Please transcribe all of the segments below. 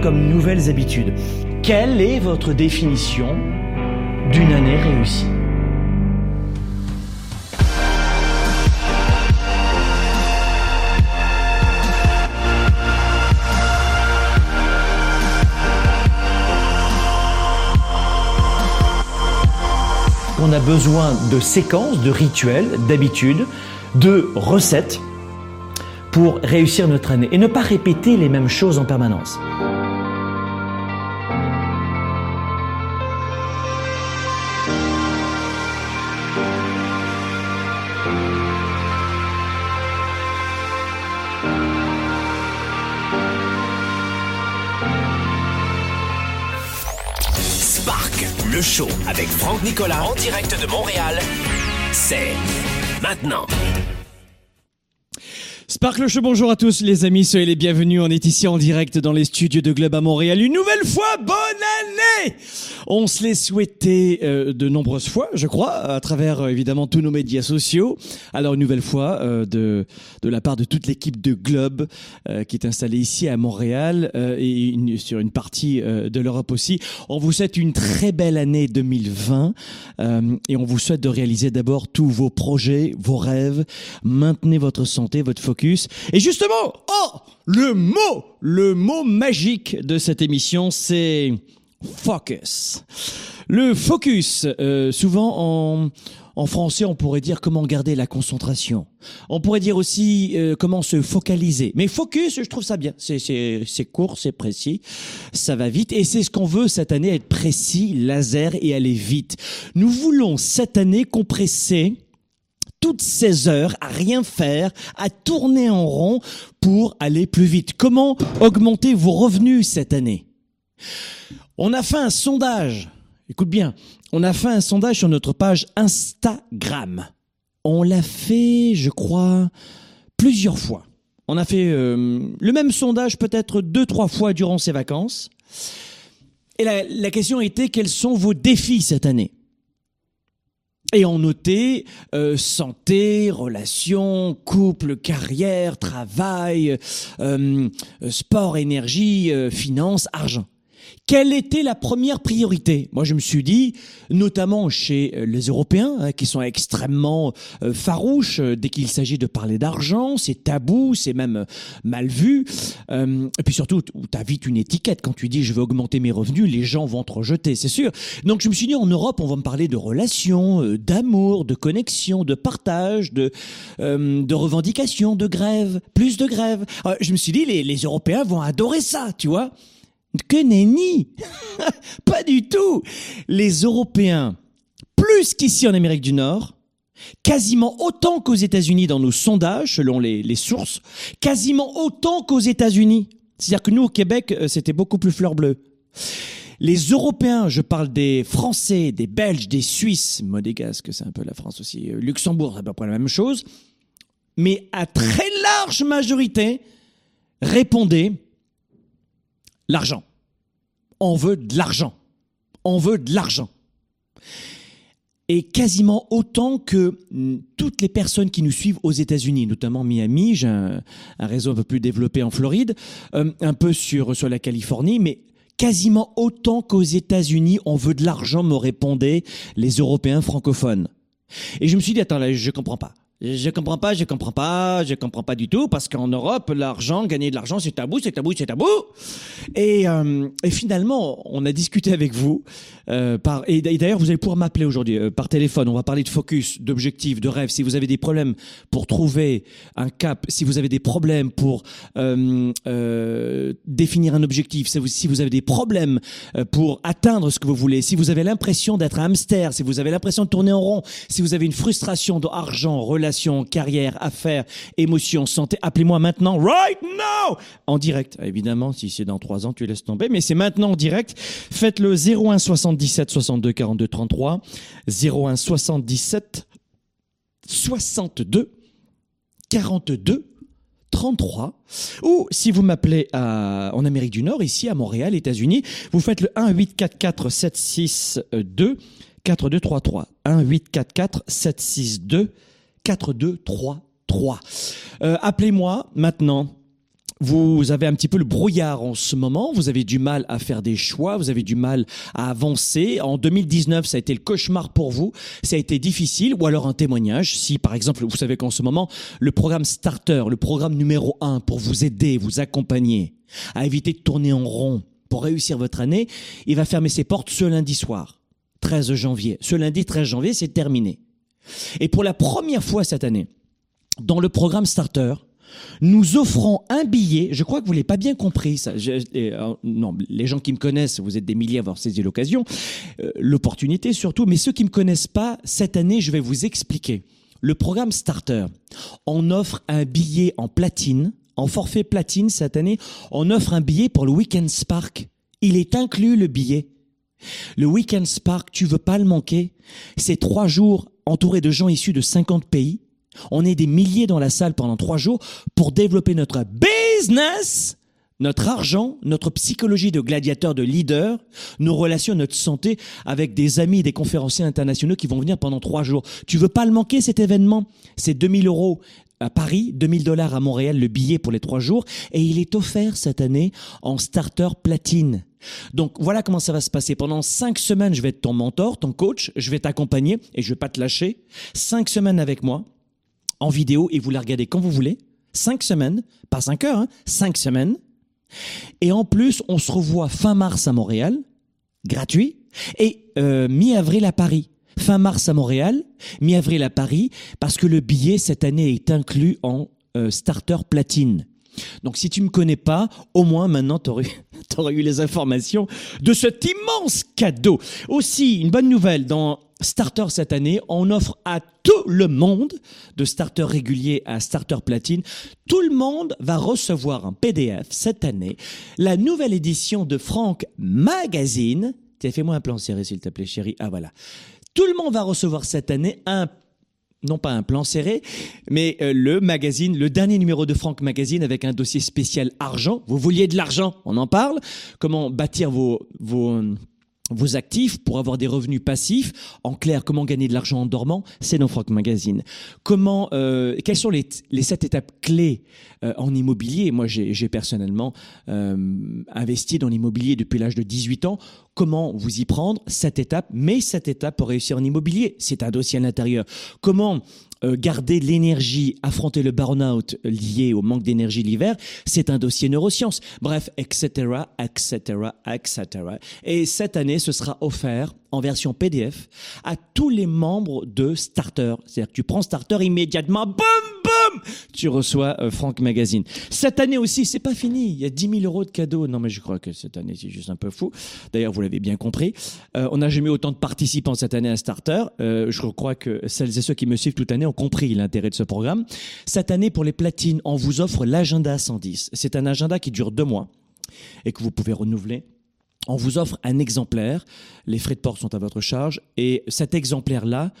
comme nouvelles habitudes. Quelle est votre définition d'une année réussie? On a besoin de séquences, de rituels, d'habitudes, de recettes pour réussir notre année et ne pas répéter les mêmes choses en permanence. Spark, le show avec Franck Nicolas en direct de Montréal, c'est maintenant. Sparkle bonjour à tous les amis, soyez les bienvenus. On est ici en direct dans les studios de Globe à Montréal. Une nouvelle fois, bonne année On se l'est souhaité euh, de nombreuses fois, je crois, à travers euh, évidemment tous nos médias sociaux. Alors une nouvelle fois, euh, de, de la part de toute l'équipe de Globe euh, qui est installée ici à Montréal euh, et une- sur une partie de l'Europe aussi. On vous souhaite une très belle année 2020 euh, et on vous souhaite de réaliser d'abord tous vos projets, vos rêves. Maintenez votre santé, votre focus. Et justement, oh, le mot, le mot magique de cette émission, c'est focus. Le focus, euh, souvent en, en français, on pourrait dire comment garder la concentration. On pourrait dire aussi euh, comment se focaliser. Mais focus, je trouve ça bien. C'est, court, c'est précis, ça va vite. Et c'est ce qu'on veut cette année, être précis, laser et aller vite. Nous voulons cette année compresser toutes ces heures à rien faire, à tourner en rond pour aller plus vite. Comment augmenter vos revenus cette année? On a fait un sondage. Écoute bien, on a fait un sondage sur notre page Instagram. On l'a fait, je crois, plusieurs fois. On a fait euh, le même sondage peut-être deux, trois fois durant ces vacances. Et la, question était quels sont vos défis cette année? Et on notait euh, santé, relations, couple, carrière, travail, euh, sport, énergie, finances, argent. Quelle était la première priorité? Moi, je me suis dit, notamment chez euh, les Européens, hein, qui sont extrêmement euh, farouches euh, dès qu'il s'agit de parler d'argent, c'est tabou, c'est même euh, mal vu. Euh, et puis surtout, tu as vite une étiquette quand tu dis je veux augmenter mes revenus, les gens vont te rejeter, c'est sûr. Donc je me suis dit en Europe, on va me parler de relations, euh, d'amour, de connexion, de partage, de de revendications, de grève, plus de grève. Je me suis dit les, les Européens vont adorer ça, tu vois. Que nenni Pas du tout Les Européens, plus qu'ici en Amérique du Nord, quasiment autant qu'aux États-Unis dans nos sondages, selon les, les sources, quasiment autant qu'aux États-Unis. C'est-à-dire que nous, au Québec, euh, c'était beaucoup plus fleur bleue. Les Européens, je parle des Français, des Belges, des Suisses, Modégasque, c'est un peu la France aussi, euh, Luxembourg, c'est à peu près la même chose, mais à très large majorité, répondaient l'argent. On veut de l'argent. On veut de l'argent. Et quasiment autant que toutes les personnes qui nous suivent aux États-Unis, notamment Miami, j'ai un, un réseau un peu plus développé en Floride, euh, un peu sur, sur la Californie, mais quasiment autant qu'aux États-Unis, on veut de l'argent, me répondaient les Européens francophones. Et je me suis dit, attends, là, je comprends pas. Je comprends pas, je comprends pas, je comprends pas du tout, parce qu'en Europe, l'argent, gagner de l'argent, c'est tabou, c'est tabou, c'est tabou. Et, euh, et finalement, on a discuté avec vous, euh, et d'ailleurs, vous allez pouvoir m'appeler aujourd'hui euh, par téléphone. On va parler de focus, d'objectifs, de rêves. Si vous avez des problèmes pour trouver un cap, si vous avez des problèmes pour euh, définir un objectif, si vous, avez des problèmes pour atteindre ce que vous voulez, si vous avez l'impression d'être un hamster, si vous avez l'impression de tourner en rond, si vous avez une frustration d'argent, relations, carrière, affaires, émotions, santé, appelez-moi maintenant, right now, en direct. Évidemment, si c'est dans trois ans, tu laisses tomber, mais c'est maintenant en direct. Faites le 01 77 62 42 33, 01 77 62 42 33 ou si vous m'appelez en Amérique du Nord, ici à Montréal, États-Unis, vous faites le 1 844 762 4233 1 844 762 4233. Euh, Appelez-moi maintenant vous avez un petit peu le brouillard en ce moment, vous avez du mal à faire des choix, vous avez du mal à avancer. En 2019, ça a été le cauchemar pour vous, ça a été difficile, ou alors un témoignage, si par exemple, vous savez qu'en ce moment, le programme Starter, le programme numéro un pour vous aider, vous accompagner, à éviter de tourner en rond pour réussir votre année, il va fermer ses portes ce lundi soir, 13 janvier. Ce lundi 13 janvier, c'est terminé. Et pour la première fois cette année, dans le programme Starter, nous offrons un billet. Je crois que vous l'avez pas bien compris. Euh, non, les gens qui me connaissent, vous êtes des milliers à avoir saisi l'occasion, euh, l'opportunité surtout. Mais ceux qui me connaissent pas, cette année, je vais vous expliquer. Le programme Starter, on offre un billet en platine, en forfait platine cette année. On offre un billet pour le Weekend Spark. Il est inclus le billet. Le Weekend Spark, tu veux pas le manquer. C'est trois jours entourés de gens issus de 50 pays on est des milliers dans la salle pendant trois jours pour développer notre business, notre argent, notre psychologie de gladiateur, de leader, nos relations, notre santé avec des amis, des conférenciers internationaux qui vont venir pendant trois jours. Tu veux pas le manquer cet événement? C'est 2000 euros à Paris, 2000 dollars à Montréal, le billet pour les trois jours, et il est offert cette année en starter platine. Donc voilà comment ça va se passer. Pendant cinq semaines, je vais être ton mentor, ton coach, je vais t'accompagner et je vais pas te lâcher. Cinq semaines avec moi en vidéo et vous la regardez quand vous voulez. Cinq semaines, pas cinq heures, hein, cinq semaines. Et en plus, on se revoit fin mars à Montréal, gratuit, et euh, mi-avril à Paris. Fin mars à Montréal, mi-avril à Paris, parce que le billet cette année est inclus en euh, starter platine. Donc si tu me connais pas, au moins maintenant tu aurais, eu les informations de cet immense cadeau. Aussi, une bonne nouvelle, dans Starter cette année, on offre à tout le monde, de starter régulier à starter platine, tout le monde va recevoir un PDF cette année, la nouvelle édition de Franck Magazine. Tiens, fais-moi un plan serré s'il te plaît chérie. Ah voilà. Tout le monde va recevoir cette année un non pas un plan serré, mais euh, le magazine, le dernier numéro de Franck Magazine avec un dossier spécial argent. Vous vouliez de l'argent, on en parle. Comment bâtir vos, vos vos actifs pour avoir des revenus passifs. En clair, comment gagner de l'argent en dormant? C'est dans Franck Magazine. Comment, euh, quelles sont les, les sept étapes clés euh, en immobilier? Moi, j'ai personnellement euh, investi dans l'immobilier depuis l'âge de 18 ans. Comment vous y prendre? Cette étape, mais cette étape pour réussir en immobilier, c'est un dossier à l'intérieur. Comment euh, garder l'énergie, affronter le burn-out lié au manque d'énergie l'hiver, c'est un dossier neurosciences. Bref, etc., etc., etc. Et cette année, ce sera offert en version PDF à tous les membres de Starter. C'est-à-dire que tu prends Starter immédiatement, boum, tu reçois euh, Franck Magazine. Cette année aussi, c'est pas fini. Il y a 10 000 euros de cadeaux. Non, mais je crois que cette année, c'est juste un peu fou. D'ailleurs, vous l'avez bien compris. Euh, on n'a jamais eu autant de participants cette année à Starter. Euh, je crois que celles et ceux qui me suivent toute l'année ont compris l'intérêt de ce programme. Cette année, pour les platines, on vous offre l'agenda 110. C'est un agenda qui dure deux mois et que vous pouvez renouveler on vous offre un exemplaire. Les frais de port sont à votre charge. Et cet exemplaire-là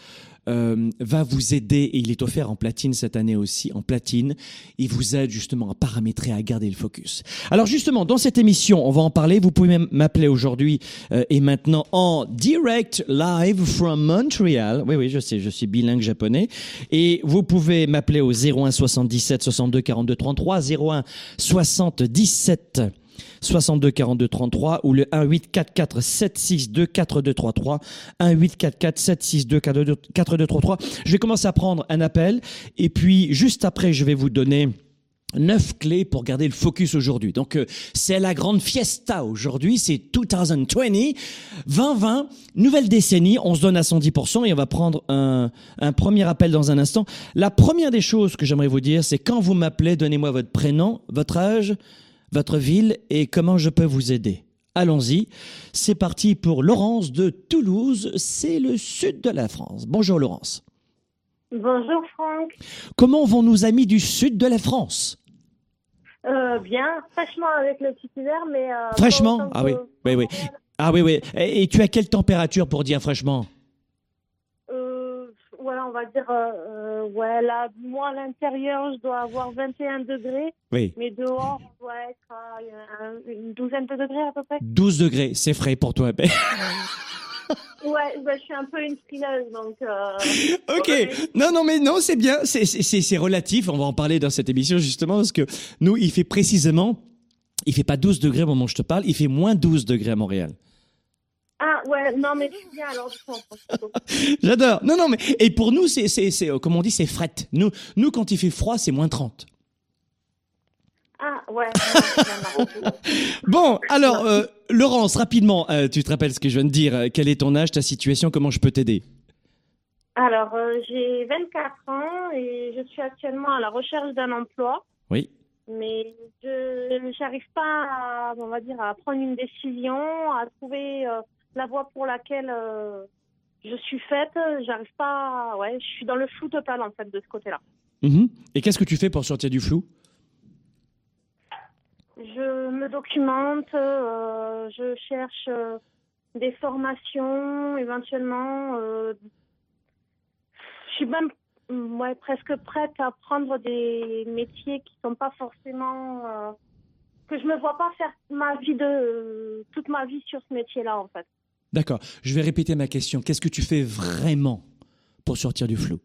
euh, va vous aider, et il est offert en platine cette année aussi, en platine. Il vous aide justement à paramétrer, à garder le focus. Alors justement, dans cette émission, on va en parler. Vous pouvez même m'appeler aujourd'hui euh, et maintenant en direct live from Montreal. Oui, oui, je sais, je suis bilingue japonais. Et vous pouvez m'appeler au 01 77 62 42 33, 01 77 62 42 33 ou le 1 8 4 4 7 6 2 4 2 3 3 1 8 4 4 7 6 2 4 2 4 2 3 3 je vais commencer à prendre un appel et puis juste après je vais vous donner neuf clés pour garder le focus aujourd'hui. Donc euh, c'est la grande fiesta aujourd'hui, c'est 2020, 2020, nouvelle décennie, on se donne à 110% et on va prendre un, un premier appel dans un instant. La première des choses que j'aimerais vous dire, c'est quand vous m'appelez, donnez-moi votre prénom, votre âge, votre ville et comment je peux vous aider. Allons-y. C'est parti pour Laurence de Toulouse. C'est le sud de la France. Bonjour Laurence. Bonjour Franck. Comment vont nos amis du sud de la France? Euh, Bien, fraîchement avec le petit hiver, mais... Euh, fraîchement? Ah oui, oui, oui. Ah oui, oui. Et tu as quelle température pour dire fraîchement? On va dire, euh, euh, ouais, là, moi, à l'intérieur, je dois avoir 21 degrés. Oui. Mais dehors, on doit être à une douzaine de degrés à peu près. 12 degrés, c'est frais pour toi. Ouais, bah, je suis un peu une frileuse, donc. euh, Ok. Ouais. Non, non, mais non, c'est bien. C'est relatif. On va en parler dans cette émission justement parce que nous, il fait précisément, il fait pas 12 degrés au moment où je te parle, il fait moins 12 degrés à Montréal. Ah, ouais, non, mais je suis bien alors, du coup. J'adore. Non, non, mais et pour nous, c'est, c'est, c'est, euh, comme on dit, c'est fret. Nous, nous, quand il fait froid, c'est moins 30. Ah, ouais. Bon, alors, euh, Laurence, rapidement, euh, tu te rappelles ce que je viens de dire Quel est ton âge, ta situation Comment je peux t'aider? Alors, euh, j'ai 24 ans et je suis actuellement à la recherche d'un emploi, Oui. mais je n'arrive pas, à, on va dire, à prendre une décision, à trouver euh, la voie pour laquelle euh, je suis faite. J'arrive pas, ouais, je suis dans le flou total en fait de ce côté-là. Mhm. Et qu'est-ce que tu fais pour sortir du flou? Je me documente, euh, je cherche euh, des formations, éventuellement. je suis même ouais, presque prête à prendre des métiers qui sont pas forcément. que je me vois pas faire ma vie de euh, toute ma vie sur ce métier-là en fait. D'accord. Je vais répéter ma question. Qu'est-ce que tu fais vraiment pour sortir du flou?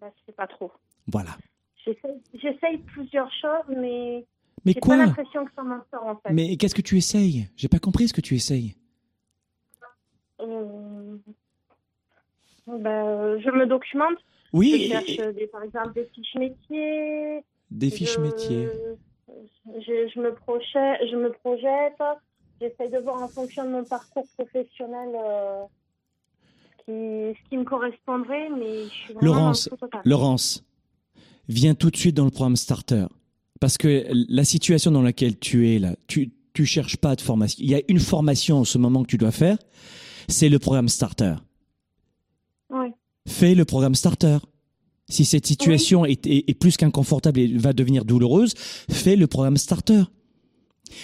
Bah, je sais pas trop. Voilà. J'essaye plusieurs choses, mais Mais j'ai pas quoi? l'impression que ça m'en sort en fait. Mais qu'est-ce que tu essayes? J'ai pas compris ce que tu essayes. Euh, bah, je me documente. Je Oui, cherche euh, des, par exemple des fiches métiers. des fiches je, métiers. Je, je me projette, je me projette. J'essaie de voir en fonction de mon parcours professionnel euh, ce, qui, ce qui me correspondrait, mais je suis vraiment Laurence, dans le flou total. Laurence, viens tout de suite dans le programme Starter. Parce que la situation dans laquelle tu es là, tu, tu cherches pas de formation. Il y a une formation en ce moment que tu dois faire, c'est le programme Starter. Oui. Fais le programme Starter. Si cette situation est, est- est plus qu'inconfortable et va devenir douloureuse, fais le programme Starter.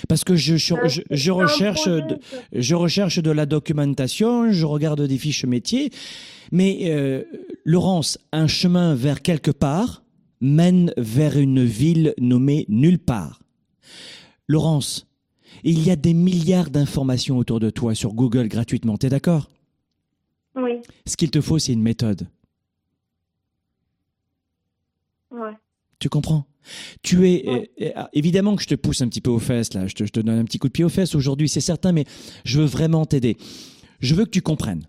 Parce que je, je, Euh, je- je c'est un recherche, projet de, que- je recherche de la documentation, je regarde des fiches métiers, mais euh, Laurence, un chemin vers quelque part mène vers une ville nommée nulle part. Laurence, il y a des milliards d'informations autour de toi sur Google gratuitement, t'es d'accord? Oui, Ce qu'il te faut, c'est une méthode. Tu comprends Tu es euh, euh, évidemment que je te pousse un petit peu aux fesses là, je te, je te donne un petit coup de pied aux fesses aujourd'hui, c'est certain, mais je veux vraiment t'aider. Je veux que tu comprennes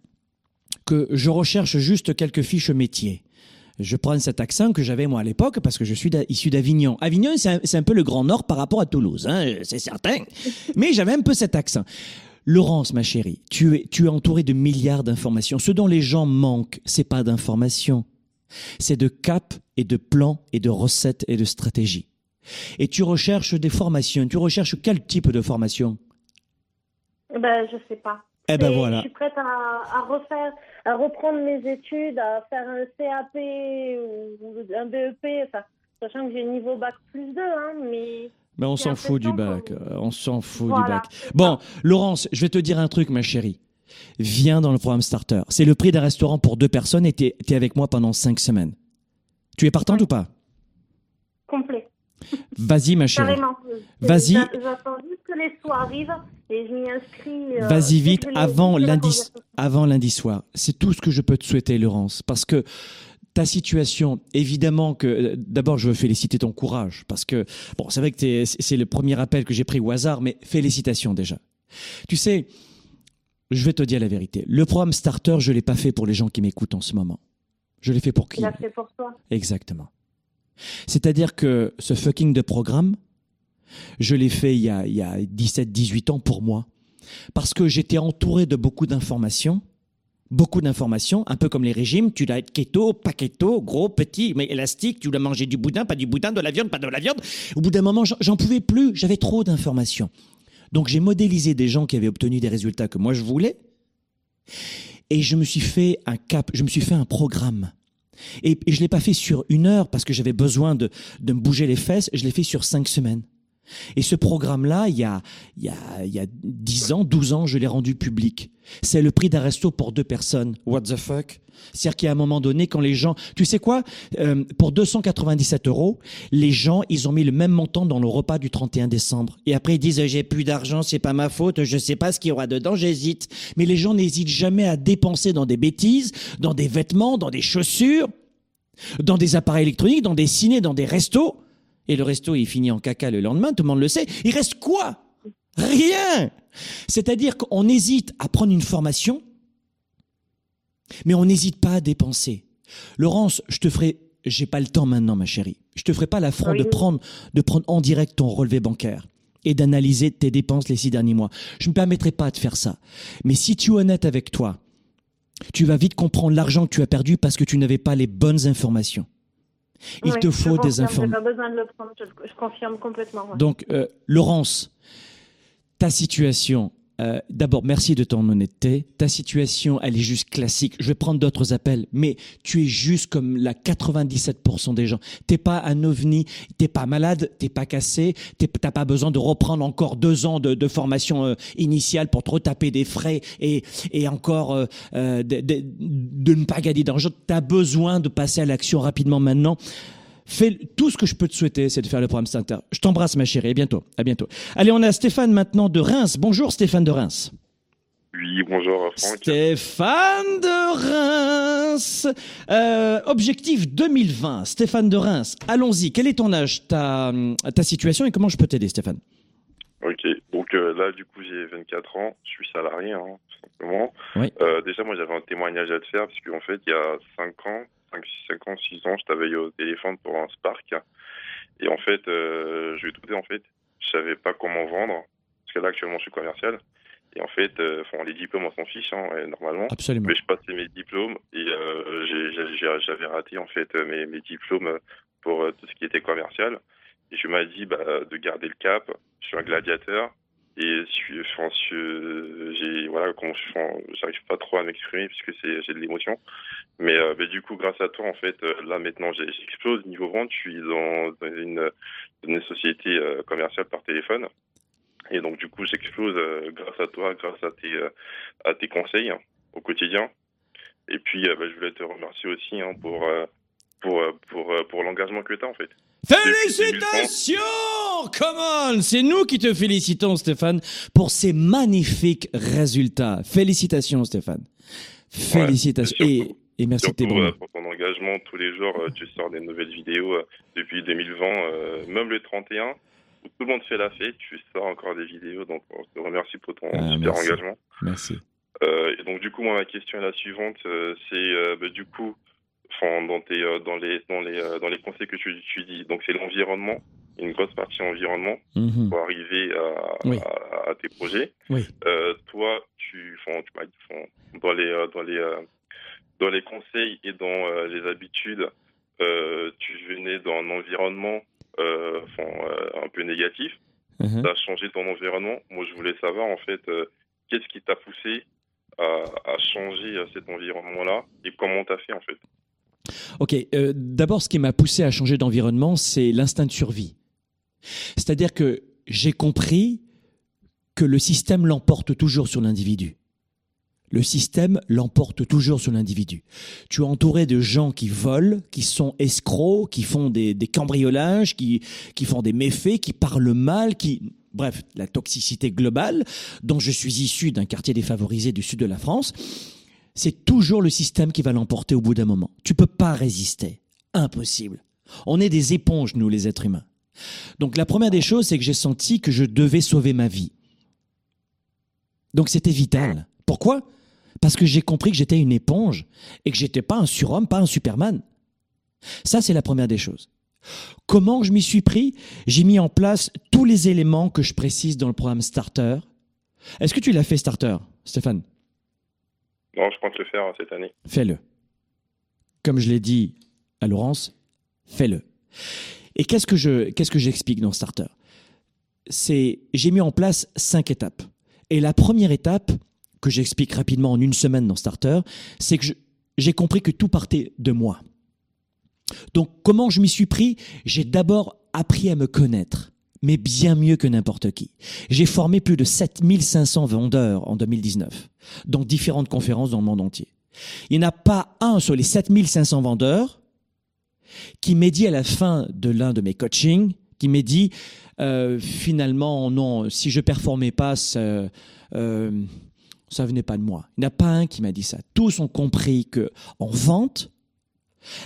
que je recherche juste quelques fiches métiers. Je prends cet accent que j'avais moi à l'époque parce que je suis issu d'Avignon. Avignon, c'est un, un peu le Grand Nord par rapport à Toulouse, hein, c'est certain. Mais j'avais un peu cet accent. Laurence, ma chérie, tu es, tu es entourée de milliards d'informations. Ce dont les gens manquent, c'est pas d'informations c'est de cap et de plans et de recettes et de stratégies. Et tu recherches des formations. Tu recherches quel type de formation? Ben, je sais pas. Eh ben voilà. Je suis prête à, à refaire, à reprendre mes études, à faire un CAP ou un BEP, enfin, sachant que j'ai niveau bac plus 2, hein, mais Mais on s'en fout du bac. euh, On s'en fout du bac. Bon, Laurence, je vais te dire un truc, ma chérie. Viens dans le programme Starter. C'est le prix d'un restaurant pour deux personnes et t'es es avec moi pendant cinq semaines. Tu es partante Ouais. ou pas? Complet. Vas-y, ma chérie. Carrément. Vas-y. J'a- J'attends juste que les soirs arrivent et je m'y inscris. euh, Vas-y vite, avant lundi, conversation- avant lundi soir. C'est tout ce que je peux te souhaiter, Laurence, parce que ta situation, évidemment que euh, d'abord je veux féliciter ton courage, parce que bon, c'est vrai que c'est le premier appel que j'ai pris au hasard, mais félicitations déjà. Tu sais, je vais te dire la vérité. Le programme Starter, je l'ai pas fait pour les gens qui m'écoutent en ce moment. Je l'ai fait pour qui fait pour toi. Exactement. C'est-à-dire que ce fucking de programme, je l'ai fait il y a, il y a 17, 18 ans pour moi. Parce que j'étais entouré de beaucoup d'informations. Beaucoup d'informations, un peu comme les régimes. Tu dois être keto, pas keto, gros, petit, mais élastique. Tu dois manger du boudin, pas du boudin, de la viande, pas de la viande. Au bout d'un moment, j'en pouvais plus. J'avais trop d'informations. Donc j'ai modélisé des gens qui avaient obtenu des résultats que moi je voulais. Et je me suis fait un cap, je me suis fait un programme. Et, je l'ai pas fait sur une heure parce que j'avais besoin de, de me bouger les fesses. Je l'ai fait sur cinq semaines. Et ce programme-là, il y a, il y, a, il y a 10 ans, 12 ans, je l'ai rendu public. C'est le prix d'un resto pour deux personnes. What the fuck? C'est-à-dire qu'à un moment donné, quand les gens... Tu sais quoi Euh, Pour 297 euros, les gens, ils ont mis le même montant dans le repas du 31 décembre. Et après, ils disent, j'ai plus d'argent, c'est pas ma faute, je sais pas ce qu'il y aura dedans, j'hésite. Mais les gens n'hésitent jamais à dépenser dans des bêtises, dans des vêtements, dans des chaussures, dans des appareils électroniques, dans des ciné, dans des restos et le resto il finit en caca le lendemain, tout le monde le sait, il reste quoi? Rien C'est-à-dire qu'on hésite à prendre une formation, mais on n'hésite pas à dépenser. Laurence, je te ferai, j'ai pas le temps maintenant ma chérie, je te ferai pas l'affront Oui. de prendre, de prendre en direct ton relevé bancaire et d'analyser tes dépenses les six derniers mois. Je ne me permettrai pas de faire ça. Mais si tu es honnête avec toi, tu vas vite comprendre l'argent que tu as perdu parce que tu n'avais pas les bonnes informations. Il Oui, te je faut des informations. pas besoin de le prendre, je, je confirme complètement. ouais. Donc, euh, Laurence, ta situation, euh, d'abord, merci de ton honnêteté. Ta situation, elle est juste classique. Je vais prendre d'autres appels, mais tu es juste comme la 97% des gens. T'es pas un ovni, t'es pas malade, t'es pas cassé, t'as pas besoin de reprendre encore deux ans de, formation euh, initiale pour te retaper des frais et, et encore euh, de- de ne pas gagner d'argent. T'as besoin de passer à l'action rapidement maintenant. Fais tout ce que je peux te souhaiter, c'est de faire le programme Starter. Je t'embrasse, ma chérie. À bientôt. À bientôt. Allez, on a Stéphane maintenant de Reims. Bonjour, Stéphane de Reims. Oui, bonjour Franck. Stéphane de Reims. Euh, objectif 2020. Stéphane de Reims. Allons-y. Quel est ton âge, ta, ta situation et comment je peux t'aider, Stéphane? Ok, donc euh, là du coup j'ai 24 ans, je suis salarié hein, tout simplement. Oui. Euh, déjà moi j'avais un témoignage à te faire parce qu'en fait il y a 5 ans, 5, 5 ans, 6 ans, je t'avais eu au téléphone pour un Spark et en fait euh, je dire en fait, je savais pas comment vendre parce que là actuellement je suis commercial et en fait euh, enfin, les diplômes on s'en fiche hein, normalement. Absolument. Mais je passais mes diplômes et euh, j'avais raté en fait mes, mes diplômes pour euh, tout ce qui était commercial. Et je m'as dit bah, de garder le cap. Je suis un gladiateur et je enfin, je- j'ai voilà, quand j'arrive pas trop à m'exprimer puisque c'est j'ai de l'émotion. Mais, euh, mais du coup, grâce à toi, en fait, euh, là maintenant, j'explose niveau vente. Je suis dans, une, une société euh, commerciale par téléphone. Et donc, du coup, j'explose euh, grâce à toi, grâce à tes, euh, à tes conseils hein, au quotidien. Et puis, euh, bah, je voulais te remercier aussi hein, pour, euh, pour, euh, pour, euh, pour l'engagement que tu as, en fait. Félicitations Come on C'est nous qui te félicitons, Stéphane, pour ces magnifiques résultats. Félicitations, Stéphane. Félicitations. et et, merci de tes euh, pour ton engagement, tous les jours, euh, tu sors des nouvelles vidéos euh, depuis 2020, euh, même le 31, où tout le monde fait la fête, tu sors encore des vidéos. Donc, on te remercie pour ton Ah, super merci. engagement. Merci. Et donc du coup, moi, ma question est la suivante, c'est bah, du coup, enfin, dans tes, euh, dans les, dans les, euh, dans les conseils que tu, tu dis, donc c'est l'environnement, une grosse partie environnement Mhm. pour arriver à, Oui. à, à tes projets. Oui. Euh, toi, tu, dans les, dans les, dans les conseils et dans les habitudes, euh, tu venais d'un environnement, euh, un peu négatif Mhm. tu as changé ton environnement. Moi, je voulais savoir, en fait, qu'est-ce qui t'a poussé à, à changer cet environnement-là et comment tu as fait, en fait? Ok, euh, d'abord, ce qui m'a poussé à changer d'environnement, c'est l'instinct de survie. C'est-à-dire que j'ai compris que le système l'emporte toujours sur l'individu. Le système l'emporte toujours sur l'individu. Tu es entouré de gens qui volent, qui sont escrocs, qui font des, des cambriolages, qui, qui font des méfaits, qui parlent mal, qui... Bref, la toxicité globale, dont je suis issu d'un quartier défavorisé du sud de la France, c'est toujours le système qui va l'emporter au bout d'un moment. Tu peux pas résister. Impossible. On est des éponges, nous, les êtres humains. Donc la première des choses, c'est que j'ai senti que je devais sauver ma vie. Donc c'était vital. Pourquoi? Parce que j'ai compris que j'étais une éponge et que j'étais pas un surhomme, pas un superman. Ça, c'est la première des choses. Comment je m'y suis pris? J'ai mis en place tous les éléments que je précise dans le programme Starter. Est-ce que tu l'as fait Starter, Stéphane? Non, je compte le faire euh, cette année. fais-le. Comme je l'ai dit à Laurence, fais-le. Et qu'est-ce que qu'est-ce que j'explique dans Starter? C'est, j'ai mis en place cinq étapes. Et la première étape que j'explique rapidement en une semaine dans Starter, c'est que j'ai compris que tout partait de moi. Donc, comment je m'y suis pris? J'ai d'abord appris à me connaître, mais bien mieux que n'importe qui. J'ai formé plus de 7500 vendeurs en 2019, dans différentes conférences dans le monde entier. Il n'y en a pas un sur les 7500 vendeurs qui m'ait dit à la fin de l'un de mes coachings, qui m'ait dit euh, finalement non, si je performais pas, ça, euh, ça venait pas de moi. Il n'y en a pas un qui m'a dit ça. Tous ont compris que en vente,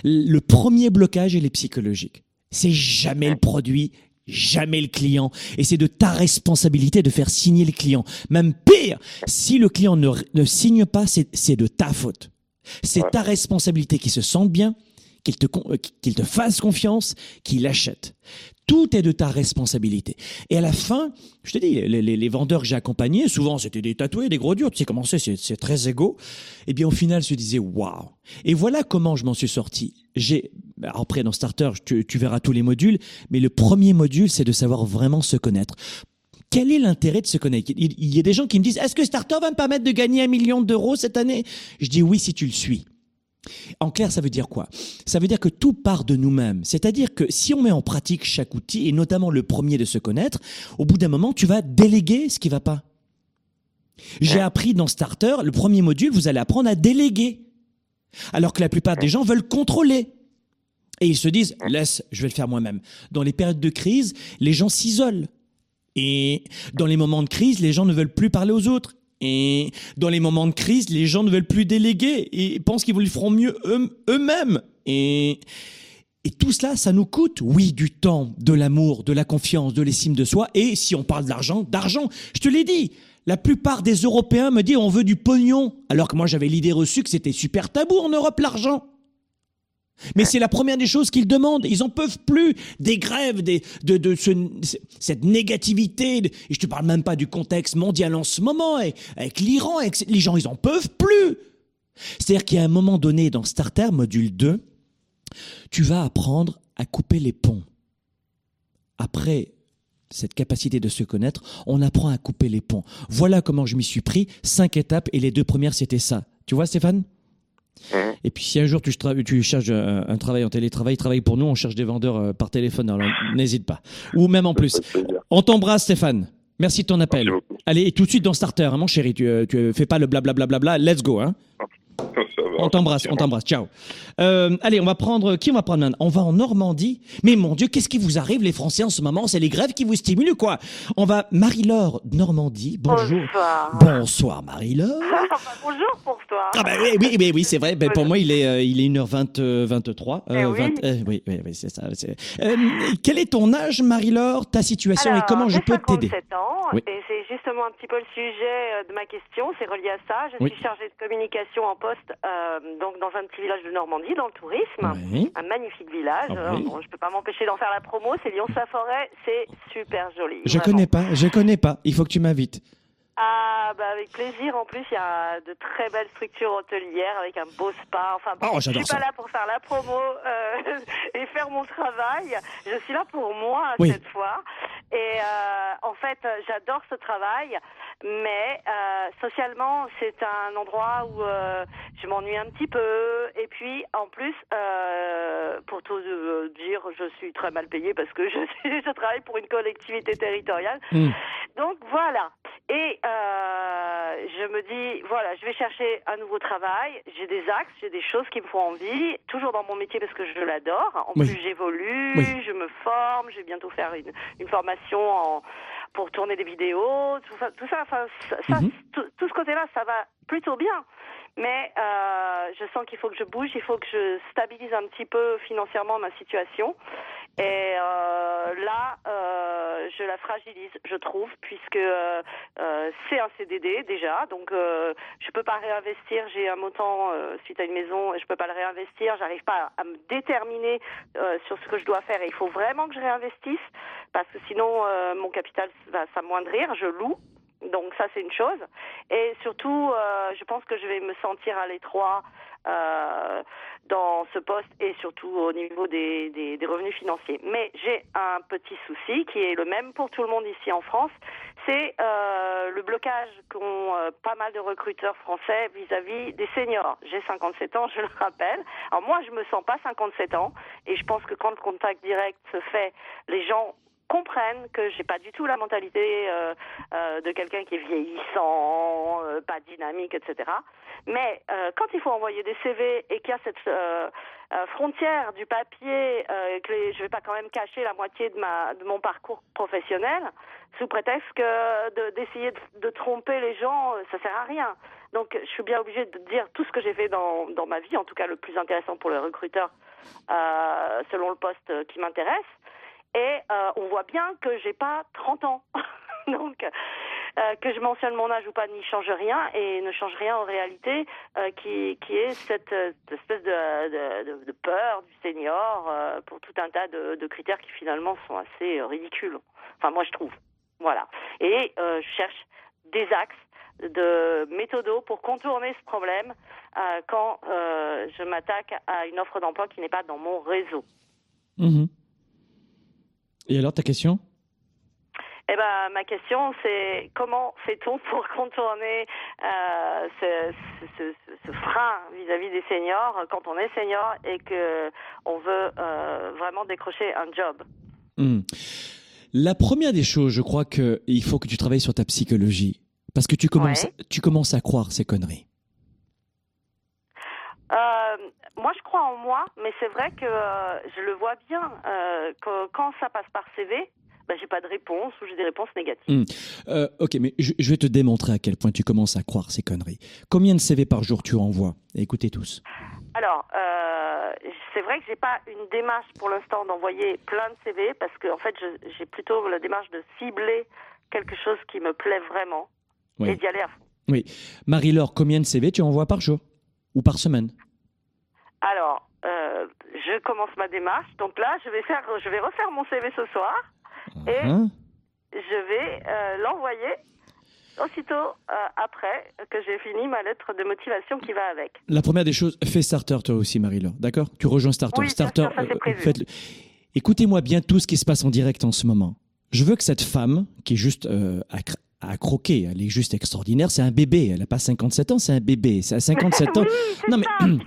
le premier blocage il est psychologique. C'est jamais le produit, jamais le client. Et c'est de ta responsabilité de faire signer le client. Même pire, si le client ne, ne signe pas, c'est de ta faute. C'est ta responsabilité qu'il se sente bien, qu'il te, qu'il te fasse confiance, qu'il achète. Tout est de ta responsabilité. Et à la fin, je te dis, les, les, vendeurs que j'ai accompagnés, souvent c'était des tatoués, des gros durs, tu sais comment c'est, c'est très égaux. Et eh bien au final, se disais, waouh. Et voilà comment je m'en suis sorti. J'ai, après dans Starter, tu, verras tous les modules, mais le premier module, c'est de savoir vraiment se connaître quel est l'intérêt de se connaître? Il, y a des gens qui me disent, est-ce que Starter va me permettre de gagner un million d'euros cette année? Je dis oui si tu le suis. En clair, ça veut dire quoi? Ça veut dire que tout part de nous-mêmes. C'est-à-dire que si on met en pratique chaque outil, et notamment le premier de se connaître, au bout d'un moment, tu vas déléguer ce qui va pas. J'ai appris dans Starter, le premier module, vous allez apprendre à déléguer. Alors que la plupart des gens veulent contrôler. Et ils se disent, laisse, je vais le faire moi-même. Dans les périodes de crise, les gens s'isolent. Et dans les moments de crise, les gens ne veulent plus parler aux autres. Et dans les moments de crise, les gens ne veulent plus déléguer et pensent qu'ils le feront mieux eux-mêmes. Et, et tout cela, ça nous coûte, oui, du temps, de l'amour, de la confiance, de l'estime de soi. Et si on parle d'argent, d'argent, je te l'ai dit, la plupart des Européens me disent on veut du pognon, alors que moi j'avais l'idée reçue que c'était super tabou en Europe l'argent. Mais c'est la première des choses qu'ils demandent. Ils en peuvent plus des grèves, de, de ce, cette négativité. Et je te parle même pas du contexte mondial en ce moment, avec, avec l'Iran. Les gens, ils en peuvent plus. C'est-à-dire qu'il y a un moment donné dans Starter, module 2, tu vas apprendre à couper les ponts. Après cette capacité de se connaître, on apprend à couper les ponts. Voilà comment je m'y suis pris. Cinq étapes et les deux premières, c'était ça. Tu vois, Stéphane? Et puis si un jour tu, tu cherches un, travail en télétravail, travaille pour nous, on cherche des vendeurs euh, par téléphone, alors n'hésite pas. Ou même en plus. On t'embrasse Stéphane. Merci de ton appel. Allez, et tout de suite dans Starter, hein, mon chéri, tu, euh, tu fais pas le blablabla, let's go. Hein. On t'embrasse, on t'embrasse. Ciao. Euh, allez, on va prendre. Qui on va prendre maintenant On va en Normandie. Mais mon Dieu, qu'est-ce qui vous arrive, les Français, en ce moment? C'est les grèves qui vous stimulent, quoi? On va. Marie-Laure, Normandie. Bonjour. Bonsoir. Bonsoir, Marie-Laure. Bonjour pour toi. Ah, bah oui, oui, oui, oui c'est vrai. Ben, pour moi, il est, euh, il est 1h20, 23. Eh oui. 20, euh, oui, oui, oui, c'est ça. c'est- Euh, quel est ton âge, Marie-Laure? Ta situation et comment je peux t'aider? 57 ans, Oui. et c'est justement un petit peu le sujet euh, de ma question, c'est relié à ça. Je Oui. suis chargée de communication en poste euh, donc dans un petit village de Normandie, dans le tourisme. Oui. Un magnifique village. Ah oui. Euh, bon, je peux pas m'empêcher d'en faire la promo, c'est Lyon-Saint-Forêt, c'est super joli. Je vraiment. connais pas, je connais pas. Il faut que tu m'invites. Ah, bah avec plaisir. En plus, il y a de très belles structures hôtelières avec un beau spa. Enfin, bon, Oh, je suis pas là pour faire la promo euh, et faire mon travail. Je suis là pour moi Oui. cette fois. Et euh, en fait, j'adore ce travail, mais euh, socialement, c'est un endroit où je m'ennuie un petit peu. Et puis, en plus, pour tout dire, je suis très mal payée parce que je, travaille pour une collectivité territoriale. Mm. Donc voilà. Et euh, je me dis, voilà, je vais chercher un nouveau travail. J'ai des axes, j'ai des choses qui me font envie, toujours dans mon métier parce que je l'adore. En Oui. plus, j'évolue, Oui. je me forme, je vais bientôt faire une, une formation en, pour tourner des vidéos, tout ça, tout ça, enfin, ça, ça, Mhm. tout, tout ce côté-là, ça va plutôt bien. Mais euh, je sens qu'il faut que je bouge, il faut que je stabilise un petit peu financièrement ma situation. Et euh, là, euh, je la fragilise, je trouve, puisque euh, euh, c'est un CDD déjà, donc euh, je peux pas réinvestir. J'ai un montant euh, suite à une maison, et je peux pas le réinvestir. J'arrive pas à, à me déterminer sur ce que je dois faire. Et il faut vraiment que je réinvestisse, parce que sinon mon capital va s'amoindrir. Je loue. Donc ça c'est une chose. Et surtout, euh, je pense que je vais me sentir à l'étroit euh, dans ce poste et surtout au niveau des, des, revenus financiers. Mais j'ai un petit souci qui est le même pour tout le monde ici en France. C'est euh, le blocage qu'ont pas mal de recruteurs français vis-à-vis des seniors. J'ai 57 ans, je le rappelle. Alors moi, je me sens pas 57 ans et je pense que quand le contact direct se fait, les gens comprennent que j'ai pas du tout la mentalité euh, euh, de quelqu'un qui est vieillissant, euh, pas dynamique, etc. Mais quand il faut envoyer des CV et qu'il y a cette frontière du papier, que je vais pas quand même cacher la moitié de ma de mon parcours professionnel sous prétexte que de- d'essayer de, tromper les gens, ça sert à rien. Donc je suis bien obligée de dire tout ce que j'ai fait dans dans ma vie, en tout cas le plus intéressant pour le recruteur selon le poste qui m'intéresse. Et euh, on voit bien que j'ai pas 30 ans. Donc, euh, que je mentionne mon âge ou pas n'y change rien et ne change rien en réalité, euh, qui, est cette, espèce de, peur du senior pour tout un tas de, critères qui finalement sont assez ridicules. Enfin, moi, je trouve. Voilà. Et je cherche des axes de méthodos pour contourner ce problème quand je m'attaque à une offre d'emploi qui n'est pas dans mon réseau. Mhm. Et alors, ta question? Eh ben, ma question, c'est comment fait-on pour contourner euh, ce, ce- ce- ce frein vis-à-vis des seniors quand on est senior et que on veut euh, vraiment décrocher un job? Hmm. La première des choses, je crois que il faut que tu travailles sur ta psychologie. Parce que tu commences, Ouais. tu commences à croire ces conneries. Euh, Moi, je crois en moi, mais c'est vrai que euh, je le vois bien euh, que quand ça passe par CV, ben, j'ai pas de réponse ou j'ai des réponses négatives. Euh, ok, mais je, je vais te démontrer à quel point tu commences à croire ces conneries. Combien de CV par jour tu envoies? Écoutez tous. Alors, c'est vrai que j'ai pas une démarche pour l'instant d'envoyer plein de CV parce que en fait, j'ai plutôt la démarche de cibler quelque chose qui me plaît vraiment Oui. et d'y aller à fond. Oui. Marie-Laure, combien de CV tu envoies par jour? Ou par semaine? Alors, euh, je commence ma démarche. Donc là, je vais faire, je vais refaire mon CV ce soir et Hein je vais euh, l'envoyer aussitôt euh, après que j'ai fini ma lettre de motivation qui va avec. La première des choses, fais Starter toi aussi, Marie-Laure. D'accord? Tu rejoins Starter. Oui, Starter. Écoutez-moi bien tout ce qui se passe en direct en ce moment. Je veux que cette femme, qui est juste à croquer, elle est juste extraordinaire, c'est un bébé. Elle n'a pas 57 ans, c'est un bébé. C'est à 57 ans. Non, mais,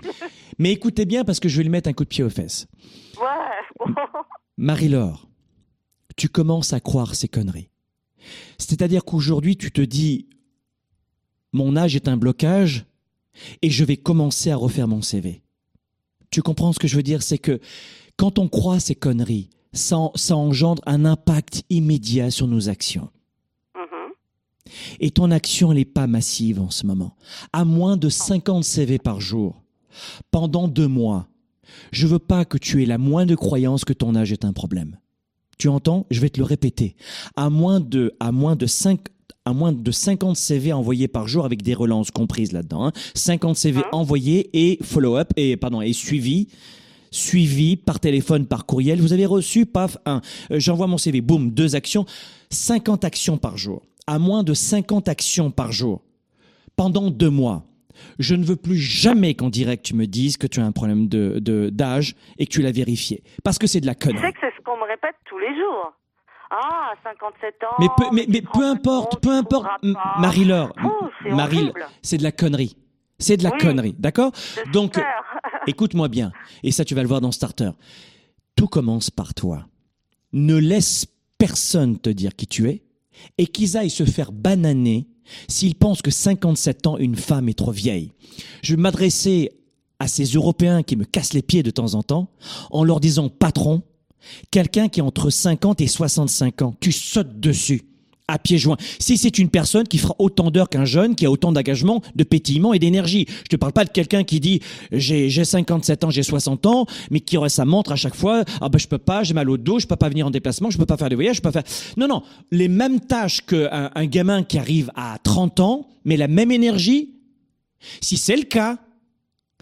mais écoutez bien parce que je vais lui mettre un coup de pied aux fesses. Ouais. Marie-Laure, tu commences à croire ces conneries. C'est-à-dire qu'aujourd'hui, tu te dis, mon âge est un blocage et je vais commencer à refaire mon CV. Tu comprends ce que je veux dire? C'est que quand on croit ces conneries, ça, en- ça engendre un impact immédiat sur nos actions. Mhm. Et ton action, elle n'est pas massive en ce moment. À moins de 50 CV par jour, pendant deux mois, je veux pas que tu aies la moindre croyance que ton âge est un problème. Tu entends? Je vais te le répéter. À moins de, à moins de 5, à moins de 50 CV envoyés par jour avec des relances comprises là-dedans. hein. 50 CV envoyés et follow-up et pardon et suivi. Suivi par téléphone, par courriel. Vous avez reçu, paf, un. Euh, J'envoie mon CV, boum, deux actions. 50 actions par jour. À moins de 50 actions par jour. Pendant deux mois. Je ne veux plus jamais qu'en direct tu me dises que tu as un problème de, de- d'âge et que tu l'as vérifié. Parce que c'est de la Tu sais connerie. que c'est ce qu'on me répète tous les jours. Ah, 57 ans. Mais peu, mais, mais peu importe, peu importe. Marie-Laure, c'est Marie, c'est de la connerie. C'est de la Oui. connerie, d'accord Donc, J'espère. écoute-moi bien, et ça tu vas le voir dans Starter. Tout commence par toi. Ne laisse personne te dire qui tu es, et qu'ils aillent se faire bananer s'ils pensent que 57 ans, une femme est trop vieille. Je m'adresser à ces Européens qui me cassent les pieds de temps en temps, en leur disant, patron, quelqu'un qui a entre 50 et 65 ans, tu sautes dessus à pieds joints. Si c'est une personne qui fera autant d'heures qu'un jeune, qui a autant d'engagement, de pétillement et d'énergie. Je te parle pas de quelqu'un qui dit j'ai j'ai 57 ans, j'ai 60 ans, mais qui aurait sa montre à chaque fois. Ah ben je peux pas, j'ai mal au dos, je peux pas venir en déplacement, je peux pas faire des voyages, je peux pas faire. Non non, les mêmes tâches qu'un un gamin qui arrive à 30 ans, mais la même énergie. Si c'est le cas,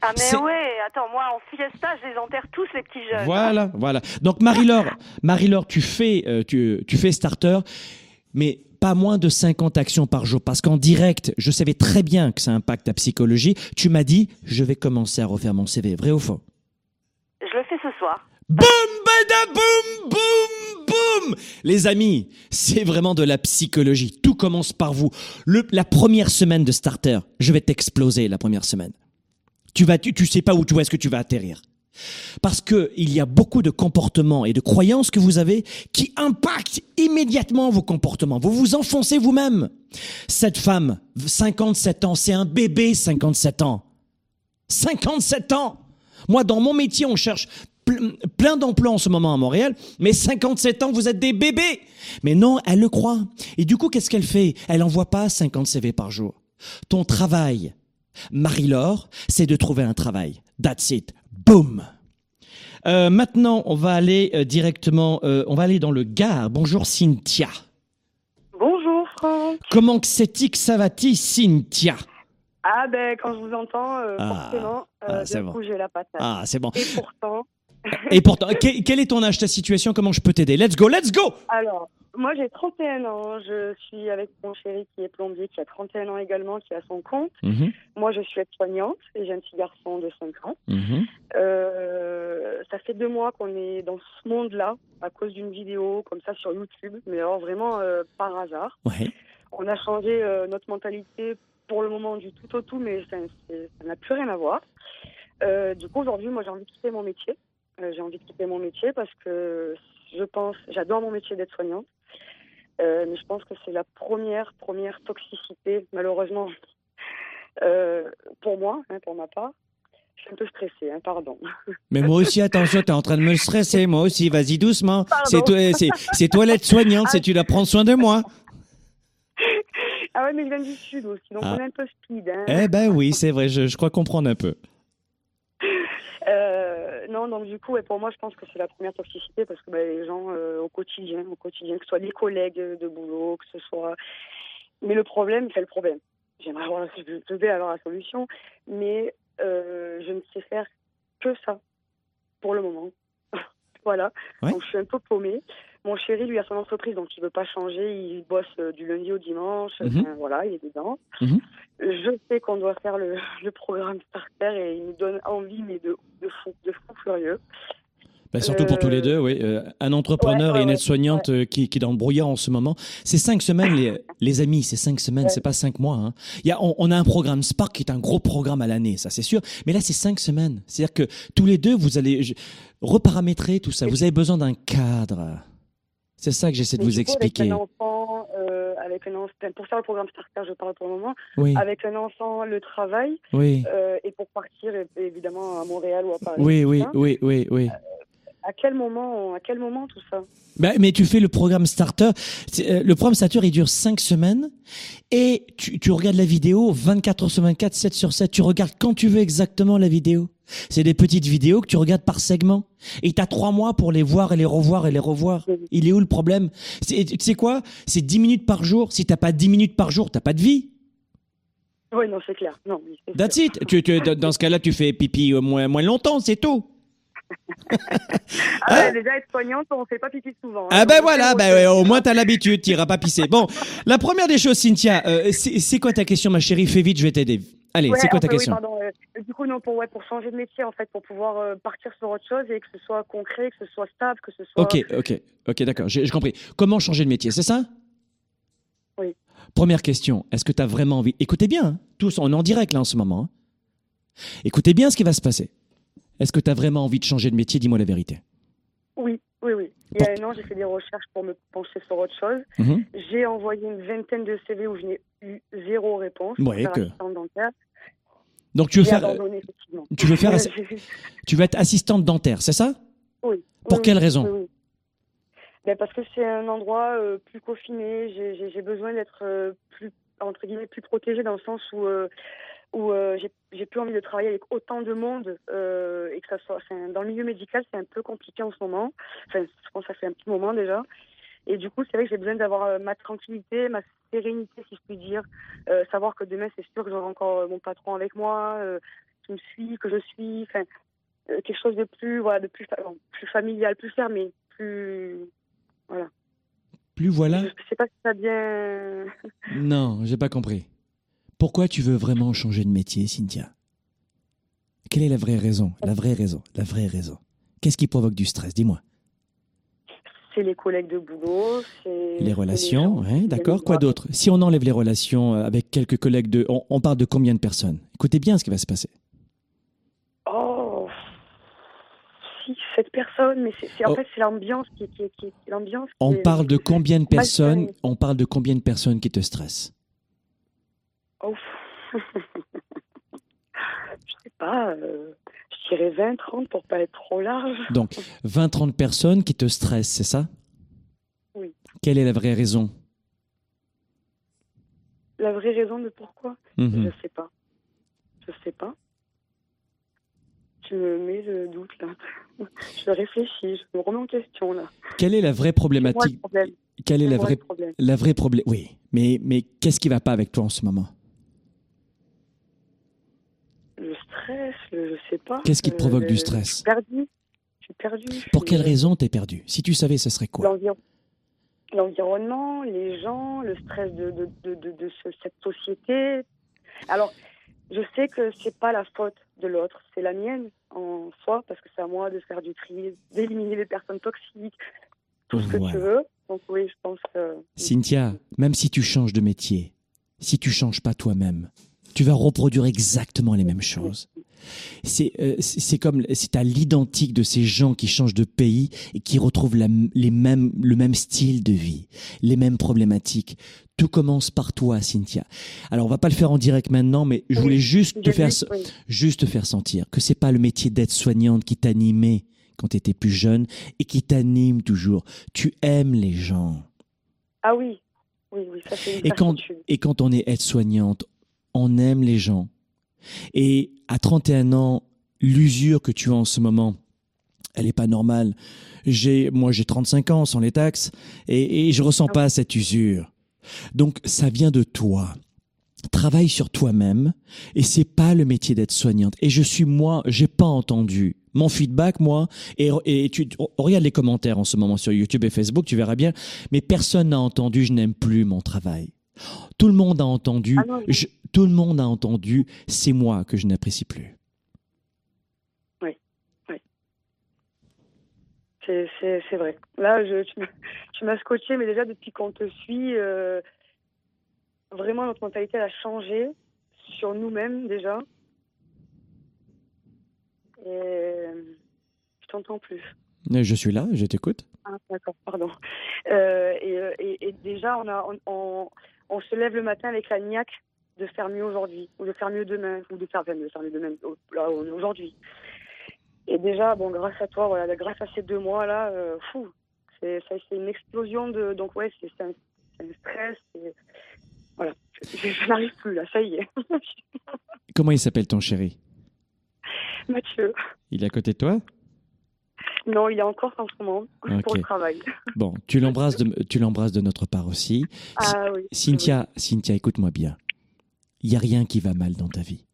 Ah, mais ouais, attends, moi, en fiesta, je les enterre tous, les petits jeunes. Voilà, voilà. Donc Marie-Laure, Marie-Laure, tu fais, euh, tu, tu fais starter, mais pas moins de 50 actions par jour, parce qu'en direct, je savais très bien que ça impacte ta psychologie. Tu m'as dit, je vais commencer à refaire mon CV. Vrai ou faux? Je le fais ce soir. Boum, bada, boum, boum, boum Les amis, c'est vraiment de la psychologie. Tout commence par vous. Le, la première semaine de starter, je vais t'exploser la première semaine. Tu vas, tu, tu sais pas où, où est-ce que tu vas atterrir? Parce que il y a beaucoup de comportements et de croyances que vous avez qui impactent immédiatement vos comportements. Vous vous enfoncez vous-même. Cette femme, 57 ans, c'est un bébé 57 ans. 57 ans. Moi, dans mon métier, on cherche ple- plein d'emplois en ce moment à Montréal, mais 57 ans, vous êtes des bébés. Mais non, elle le croit. Et du coup, qu'est-ce qu'elle fait? Elle envoie pas 50 CV par jour. Ton travail, Marie-Laure, c'est de trouver un travail. That's it. Boom. Euh, maintenant, on va aller euh, directement, euh, on va aller dans le Gard. Bonjour Cynthia. Bonjour Franck. Comment que c'est que ça va-t-il, Cynthia? Ah ben quand je vous entends, Ah, forcément, ah, c'est bon. j'ai la patate. Ah, c'est bon. Et pourtant, Et pourtant, quel, quel est ton âge, ta situation? Comment je peux t'aider? Let's go, let's go alors, moi j'ai 31 ans, je suis avec mon chéri qui est plombier, qui a 31 ans également, qui a son compte. Mhm, Moi je suis aide-soignante et j'ai un petit garçon de 5 ans. mhm. Euh, ça fait deux mois qu'on est dans ce monde-là à cause d'une vidéo comme ça sur YouTube, mais alors vraiment euh, par hasard. Ouais. On a changé euh, notre mentalité pour le moment du tout au tout, mais ça n'a plus rien à voir. Du coup, aujourd'hui, moi, j'ai envie de quitter mon métier. Euh, j'ai envie de quitter mon métier parce que je pense, j'adore mon métier d'être soignante, euh, mais je pense que c'est la première, première toxicité, malheureusement, euh, pour moi, hein, pour ma part. Je suis un peu stressée, hein, pardon. Mais moi aussi, attention, t'es en train de me stresser, moi aussi, vas-y doucement. C'est toi, c'est, toi l'aide soignante, c'est tu dois prendre soin de moi. Ah ouais, mais je viens du sud aussi, donc Ah. on est un peu speed. Hein. Eh ben oui, c'est vrai, je, je crois comprendre un peu. Euh, non, donc du coup, ouais, pour moi, je pense que c'est la première toxicité parce que bah, les gens euh, au quotidien, au quotidien, que ce soit les collègues de boulot, que ce soit. Mais le problème, c'est le problème. J'aimerais avoir la, je vais avoir la solution, mais euh, je ne sais faire que ça pour le moment. voilà. Ouais. Donc je suis un peu paumée. Mon chéri, lui, a son entreprise, donc il veut pas changer. Il bosse euh, du lundi au dimanche. Mhm. Enfin, voilà, il est dedans. Mhm. Je sais qu'on doit faire le, le programme Starter et il nous donne envie, mais de, de fou, de fou furieux. Ben, surtout pour tous les deux, oui. Euh, un entrepreneur Ouais, ouais, et une aide-soignante euh, qui, qui est dans le brouillard en ce moment. C'est cinq semaines, les, les amis, c'est cinq semaines, c'est pas cinq mois. Hein. Il y a, on, on a un programme Spark qui est un gros programme à l'année, ça c'est sûr. Mais là, c'est cinq semaines. C'est-à-dire que tous les deux, vous allez reparamétrer tout ça. Vous avez besoin d'un cadre. C'est ça que j'essaie de vous coup, expliquer. Avec un enfant, euh, avec un enfant, pour faire le programme Starter, je parle pour le moment, Oui, avec un enfant, le travail, oui, euh, et pour partir évidemment à Montréal ou à Paris. oui, oui, oui, oui, oui. À quel moment, à quel moment tout ça? Ben, mais tu fais le programme starter. Euh, Le programme starter, il dure 5 semaines et tu, tu regardes la vidéo 24 heures sur 24, 7 sur 7. Tu regardes quand tu veux exactement la vidéo. C'est des petites vidéos que tu regardes par segment. Et tu as 3 mois pour les voir et les revoir et les revoir. Il est où le problème? C'est- Tu sais quoi? C'est 10 minutes par jour. Si t'as pas 10 minutes par jour, t'as pas de vie. Oui, non, c'est clair. Non, That's it. Tu, tu- dans ce cas-là, tu fais pipi euh, moins, moins longtemps, c'est tout. Ah, ouais, déjà être soignante, on fait pas pipi souvent. hein. Ah ben voilà, ben ouais, c'est- au moins t'as l'habitude, t'iras pas pisser. Bon, la première des choses, Cynthia, euh, c'est quoi ta question, ma chérie? Fais vite, je vais t'aider. Allez, Ouais, c'est quoi ta enfin, oui, question? pardon, euh, Du coup, non, pour, ouais, pour changer de métier, en fait, pour pouvoir euh, partir sur autre chose et que ce soit concret, que ce soit stable, que ce soit. Ok, ok, ok, d'accord, j'ai compris. Comment changer de métier, c'est ça? Oui. Première question, est-ce que tu as vraiment envie? Écoutez bien, hein, tous, on est en direct là en ce moment. hein. Écoutez bien ce qui va se passer. Est-ce que tu as vraiment envie de changer de métier? Dis-moi la vérité. Oui, oui, oui. Il y a un an, j'ai fait des recherches pour me pencher sur autre chose. Mhm. J'ai envoyé une vingtaine de CV où je n'ai eu zéro réponse. Ouais, que- dentaire. Donc tu veux faire, tu veux faire, tu veux être assistante dentaire, c'est ça? Oui. Pour oui, quelle oui, raison? oui. Ben, Parce que c'est un endroit euh, plus confiné. J'ai- besoin d'être euh, plus, entre guillemets, plus protégée dans le sens où, euh, où j'ai- plus envie de travailler avec autant de monde et que ça soit. dans le milieu médical, c'est un peu compliqué en ce moment. Enfin, je pense que ça fait un petit moment déjà. Et du coup, c'est vrai que j'ai besoin d'avoir euh, ma tranquillité, ma sérénité, si je puis dire. Euh, savoir que demain, c'est sûr que j'aurai encore euh, mon patron avec moi, euh, qui me suit, que je suis. Enfin, euh, quelque chose de plus, voilà, de plus, bon, plus familial, plus fermé, plus. Plus voilà Je sais pas si ça bien. Non, j'ai pas compris. Pourquoi tu veux vraiment changer de métier, Cynthia? Quelle est la vraie raison? La vraie raison La vraie raison Qu'est-ce qui provoque du stress? Dis-moi. C'est les collègues de boulot, c'est. Les relations, ouais, qui d'accord. Quoi d'autre? Si on enlève les relations euh, avec quelques collègues de... On, on parle de combien de personnes? Écoutez bien ce qui va se passer. Oh six, sept personnes, mais c'est, en Oh. fait c'est l'ambiance qui, qui, qui, qui- l'ambiance. On est- parle de combien de personnes. On parle de combien de personnes qui te stressent? Ouf. je sais pas, euh, je dirais 20, 30 pour pas être trop large. Donc 20-30 personnes qui te stressent, c'est ça? Oui. Quelle est la vraie raison? La vraie raison de pourquoi, Mhm. je sais pas. Je sais pas. Tu me mets le doute là. je réfléchis, je me remets en question là. Quelle est la vraie problématique? Quelle est la vraie la vraie problème Oui, mais mais qu'est-ce qui va pas avec toi en ce moment? Le stress, le, je sais pas. Qu'est-ce qui te Euh, provoque du le- stress Je suis perdue. Je suis perdue. je Pour quelle raison t'es perdu Si tu savais, ce serait quoi? L'environ- L'environnement, les gens, le stress de, de, de, de, de ce- cette société. Alors, je sais que c'est pas la faute de l'autre, c'est la mienne en soi, parce que c'est à moi de faire du tri, d'éliminer les personnes toxiques, tout ce que tu veux. Donc oui, je pense que... Cynthia, même si tu changes de métier, si tu changes pas toi-même, tu vas reproduire exactement les mêmes choses. C'est euh, c'est c'est comme c'est à l'identique de ces gens qui changent de pays et qui retrouvent la, les mêmes le même style de vie, les mêmes problématiques. Tout commence par toi, Cynthia. Alors on va pas le faire en direct maintenant, mais je voulais juste te faire juste te faire sentir que c'est pas le métier d'aide soignante qui t'animait quand tu étais plus jeune et qui t'anime toujours. Tu aimes les gens. Ah oui, oui, oui, ça une Et quand, et quand on est aide-soignante, on aime les gens. Et à 31 ans, l'usure que tu as en ce moment, elle n'est pas normale. J'ai, moi, j'ai 35 ans sans les taxes et, et je ressens pas cette usure. Donc, ça vient de toi. Travaille sur toi-même et c'est pas le métier d'être soignante. Et je suis moi, j'ai pas entendu mon feedback moi et, et tu regarde les commentaires en ce moment sur YouTube et Facebook, tu verras bien. Mais personne n'a entendu, je n'aime plus mon travail. Tout le monde a entendu, Ah non, non. je- tout le monde a entendu, c'est moi que je n'apprécie plus. C'est, c'est, c'est vrai. Là, je, tu, m'as- tu m'as scotché, mais déjà depuis qu'on te suit, euh, vraiment notre mentalité elle a changé sur nous-mêmes déjà. Et je t'entends plus. Mais Je suis là, je t'écoute. Ah, d'accord, pardon. Euh, et, euh, et, et déjà, on, a, on, on, on se lève le matin avec la niaque de faire mieux aujourd'hui, ou de faire mieux demain, ou de faire, de faire mieux demain, là, aujourd'hui. Et déjà, bon, grâce à toi, voilà, grâce à ces deux mois-là, euh, fou, c'est, ça, c'est une explosion de. Donc, ouais, c'est, un, stress. Voilà, je n'arrive plus là, ça y est. Comment il s'appelle ton chéri? Mathieu. Il est à côté de toi? Non, il est encore en ce moment pour le travail. Bon, tu l'embrasses de, tu l'embrasses de notre part aussi. Ah oui. Cynthia, Cynthia, écoute-moi bien. Il y a rien qui va mal dans ta vie.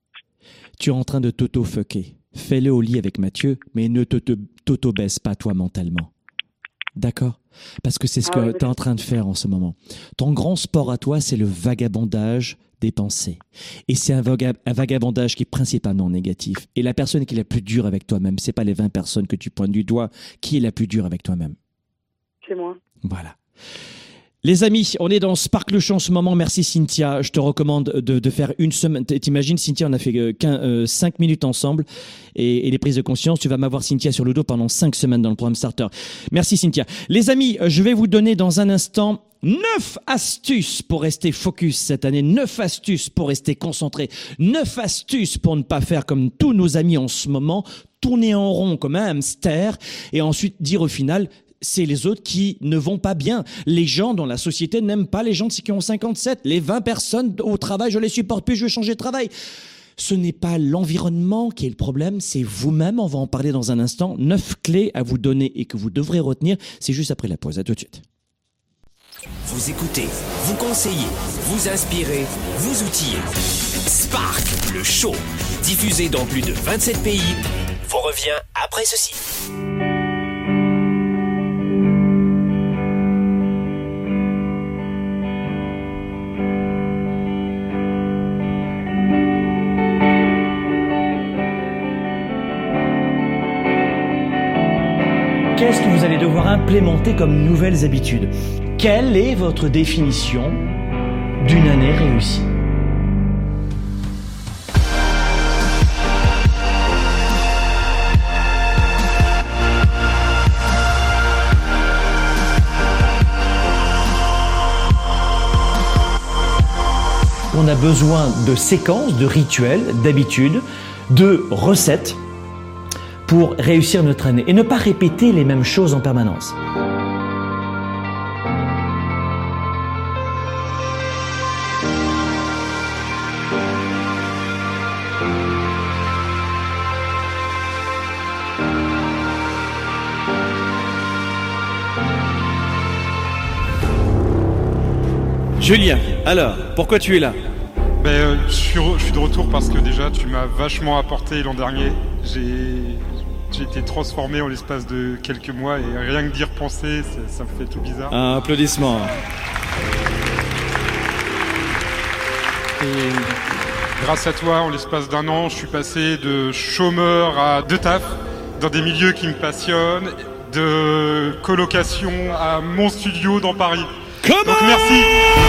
Tu es en train de t'auto-fucker. Fais-le au lit avec Mathieu, mais ne te- te- t'auto-baisse pas toi mentalement. D'accord? Parce que c'est ce Ah que oui, tu es en train de faire en ce moment. Ton grand sport à toi, c'est le vagabondage des pensées. Et c'est un, vaga- un vagabondage qui est principalement négatif. Et la personne qui est la plus dure avec toi-même, c'est pas les 20 personnes que tu pointes du doigt, qui est la plus dure avec toi-même. C'est moi. Voilà. Les amis, on est dans Sparkle Show en ce moment. Merci Cynthia. Je te recommande de, faire une semaine. T'imagines, Cynthia, on a fait euh, quin- euh, cinq minutes ensemble et, et les prises de conscience. Tu vas m'avoir Cynthia sur le dos pendant cinq semaines dans le programme Starter. Merci Cynthia. Les amis, je vais vous donner dans un instant neuf astuces pour rester focus cette année. Neuf astuces pour rester concentré. Neuf astuces pour ne pas faire comme tous nos amis en ce moment, tourner en rond comme un hamster et ensuite dire au final, c'est les autres qui ne vont pas bien. Les gens dans la société n'aiment pas les gens qui ont 57. Les 20 personnes au travail, je les supporte plus, je vais changer de travail. Ce n'est pas l'environnement qui est le problème, c'est vous-même. On va en parler dans un instant. Neuf clés à vous donner et que vous devrez retenir. C'est juste après la pause. À tout de suite. Vous écoutez, vous conseillez, vous inspirez, vous outillez. Spark, le show, diffusé dans plus de 27 pays, vous revient après ceci. qu'est-ce que vous allez devoir implémenter comme nouvelles habitudes. Quelle est votre définition d'une année réussie? On a besoin de séquences, de rituels, d'habitudes, de recettes pour réussir notre année et ne pas répéter les mêmes choses en permanence. Julien, alors, pourquoi tu es là? Ben, euh, je, suis re- je suis de retour parce que déjà tu m'as vachement apporté l'an dernier. J'ai été transformé en l'espace de quelques mois et rien que d'y repenser, ça, ça me fait tout bizarre. Un applaudissement. Et grâce à toi, en l'espace d'un an, je suis passé de chômeur à deux taf dans des milieux qui me passionnent, de colocation à mon studio dans Paris. Donc merci.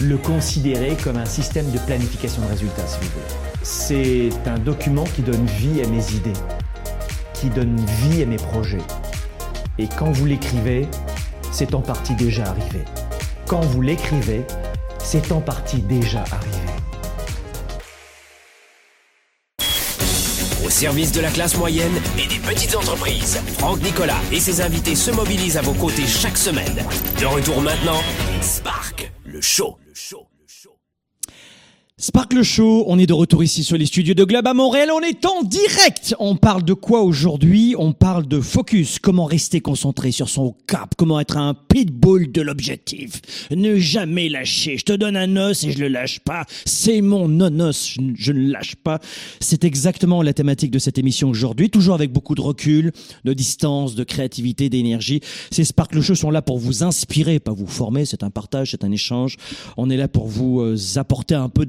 le considérer comme un système de planification de résultats, si vous voulez. C'est un document qui donne vie à mes idées, qui donne vie à mes projets. Et quand vous l'écrivez, c'est en partie déjà arrivé. Quand vous l'écrivez, c'est en partie déjà arrivé. Au service de la classe moyenne et des petites entreprises, Franck Nicolas et ses invités se mobilisent à vos côtés chaque semaine. De retour maintenant, Spark, le show. Sparkle Show, on est de retour ici sur les studios de Globe à Montréal, on est en direct. On parle de quoi aujourd'hui? On parle de focus, comment rester concentré sur son cap, comment être un pitbull de l'objectif? Ne jamais lâcher. Je te donne un os et je le lâche pas. C'est mon non-os, je, je ne lâche pas. C'est exactement la thématique de cette émission aujourd'hui, toujours avec beaucoup de recul, de distance, de créativité, d'énergie. Ces Sparkle Show sont là pour vous inspirer, pas vous former, c'est un partage, c'est un échange. On est là pour vous euh, apporter un peu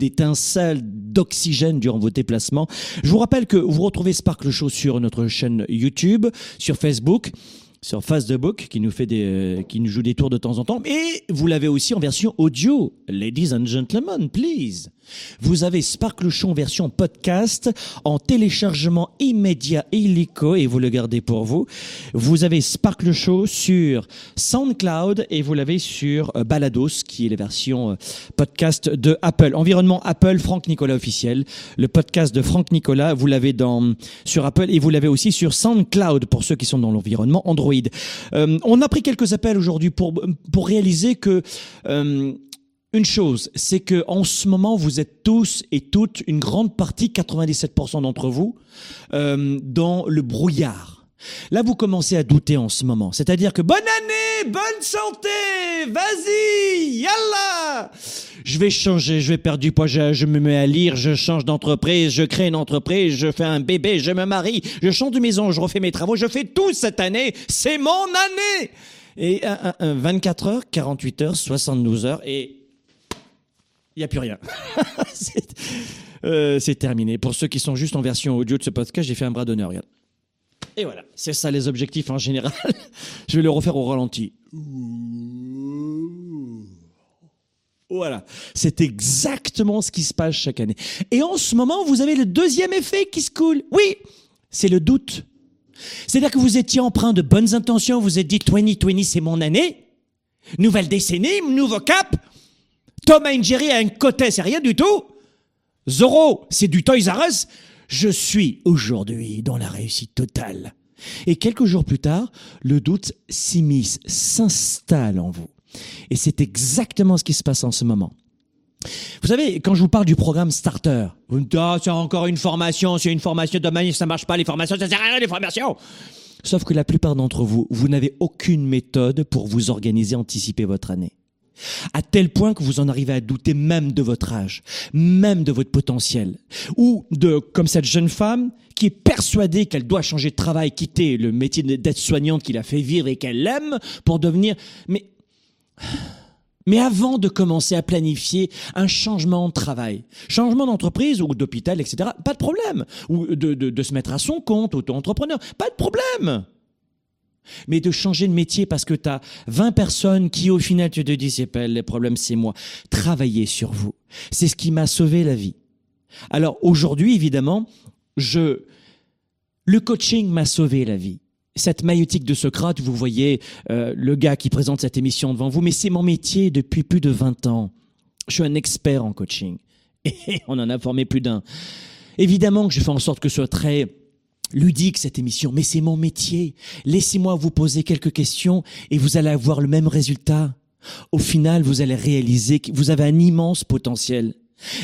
d'oxygène durant vos déplacements. Je vous rappelle que vous retrouvez Sparkle Show sur notre chaîne YouTube, sur Facebook sur Facebook qui nous fait des euh, qui nous joue des tours de temps en temps. Mais vous l'avez aussi en version audio. Ladies and gentlemen please vous avez Sparkle Show en version podcast en téléchargement immédiat et illico et vous le gardez pour vous. Vous avez Sparkle Show sur SoundCloud et vous l'avez sur euh, Balados qui est la version euh, podcast de Apple. Environnement Apple Franck Nicolas officiel. Le podcast de Franck Nicolas vous l'avez dans sur Apple et vous l'avez aussi sur SoundCloud pour ceux qui sont dans l'environnement Android. Euh, on a pris quelques appels aujourd'hui pour, pour réaliser que euh, une chose, c'est que en ce moment, vous êtes tous et toutes, une grande partie, 97% d'entre vous, euh, dans le brouillard. Là, vous commencez à douter en ce moment. C'est-à-dire que bonne année, bonne santé, vas-y, yallah Je vais changer, je vais perdre du poids, je, je me mets à lire, je change d'entreprise, je crée une entreprise, je fais un bébé, je me marie, je change de maison, je refais mes travaux, je fais tout cette année. C'est mon année Et un, un, un, 24 heures, 48 heures, 72 heures, et il n'y a plus rien. c'est euh, c'est terminé. Pour ceux qui sont juste en version audio de ce podcast, j'ai fait un bras d'honneur, regarde. Et voilà, c'est ça les objectifs en général. Je vais le refaire au ralenti. Voilà, c'est exactement ce qui se passe chaque année. Et en ce moment, vous avez le deuxième effet qui se coule. Oui, c'est le doute. C'est-à-dire que vous étiez empreint de bonnes intentions, vous êtes dit 2020 c'est mon année, nouvelle décennie, nouveau cap. Tom and Jerry a un côté, c'est rien du tout. Zorro, c'est du Toys R Us. Je suis aujourd'hui dans la réussite totale. Et quelques jours plus tard, le doute s'immisce, s'installe en vous. Et c'est exactement ce qui se passe en ce moment. Vous savez, quand je vous parle du programme Starter, vous me dites, ah, c'est encore une formation, c'est une formation de manière, ça marche pas, les formations, ça sert à rien, les formations. Sauf que la plupart d'entre vous, vous n'avez aucune méthode pour vous organiser, anticiper votre année. À tel point que vous en arrivez à douter même de votre âge, même de votre potentiel. Ou de, comme cette jeune femme qui est persuadée qu'elle doit changer de travail, quitter le métier d'être soignante qui l'a fait vivre et qu'elle aime pour devenir, mais, mais avant de commencer à planifier un changement de travail, changement d'entreprise ou d'hôpital, etc., pas de problème. Ou de, de se mettre à son compte, auto-entrepreneur, pas de problème mais de changer de métier parce que tu as 20 personnes qui au final tu te dis c'est pas les problèmes c'est moi. Travaillez sur vous. C'est ce qui m'a sauvé la vie. Alors aujourd'hui évidemment, je le coaching m'a sauvé la vie. Cette maïotique de Socrate, vous voyez euh, le gars qui présente cette émission devant vous, mais c'est mon métier depuis plus de 20 ans. Je suis un expert en coaching. Et on en a formé plus d'un. Évidemment que je fais en sorte que ce soit très ludique cette émission, mais c'est mon métier. Laissez-moi vous poser quelques questions et vous allez avoir le même résultat. Au final, vous allez réaliser que vous avez un immense potentiel,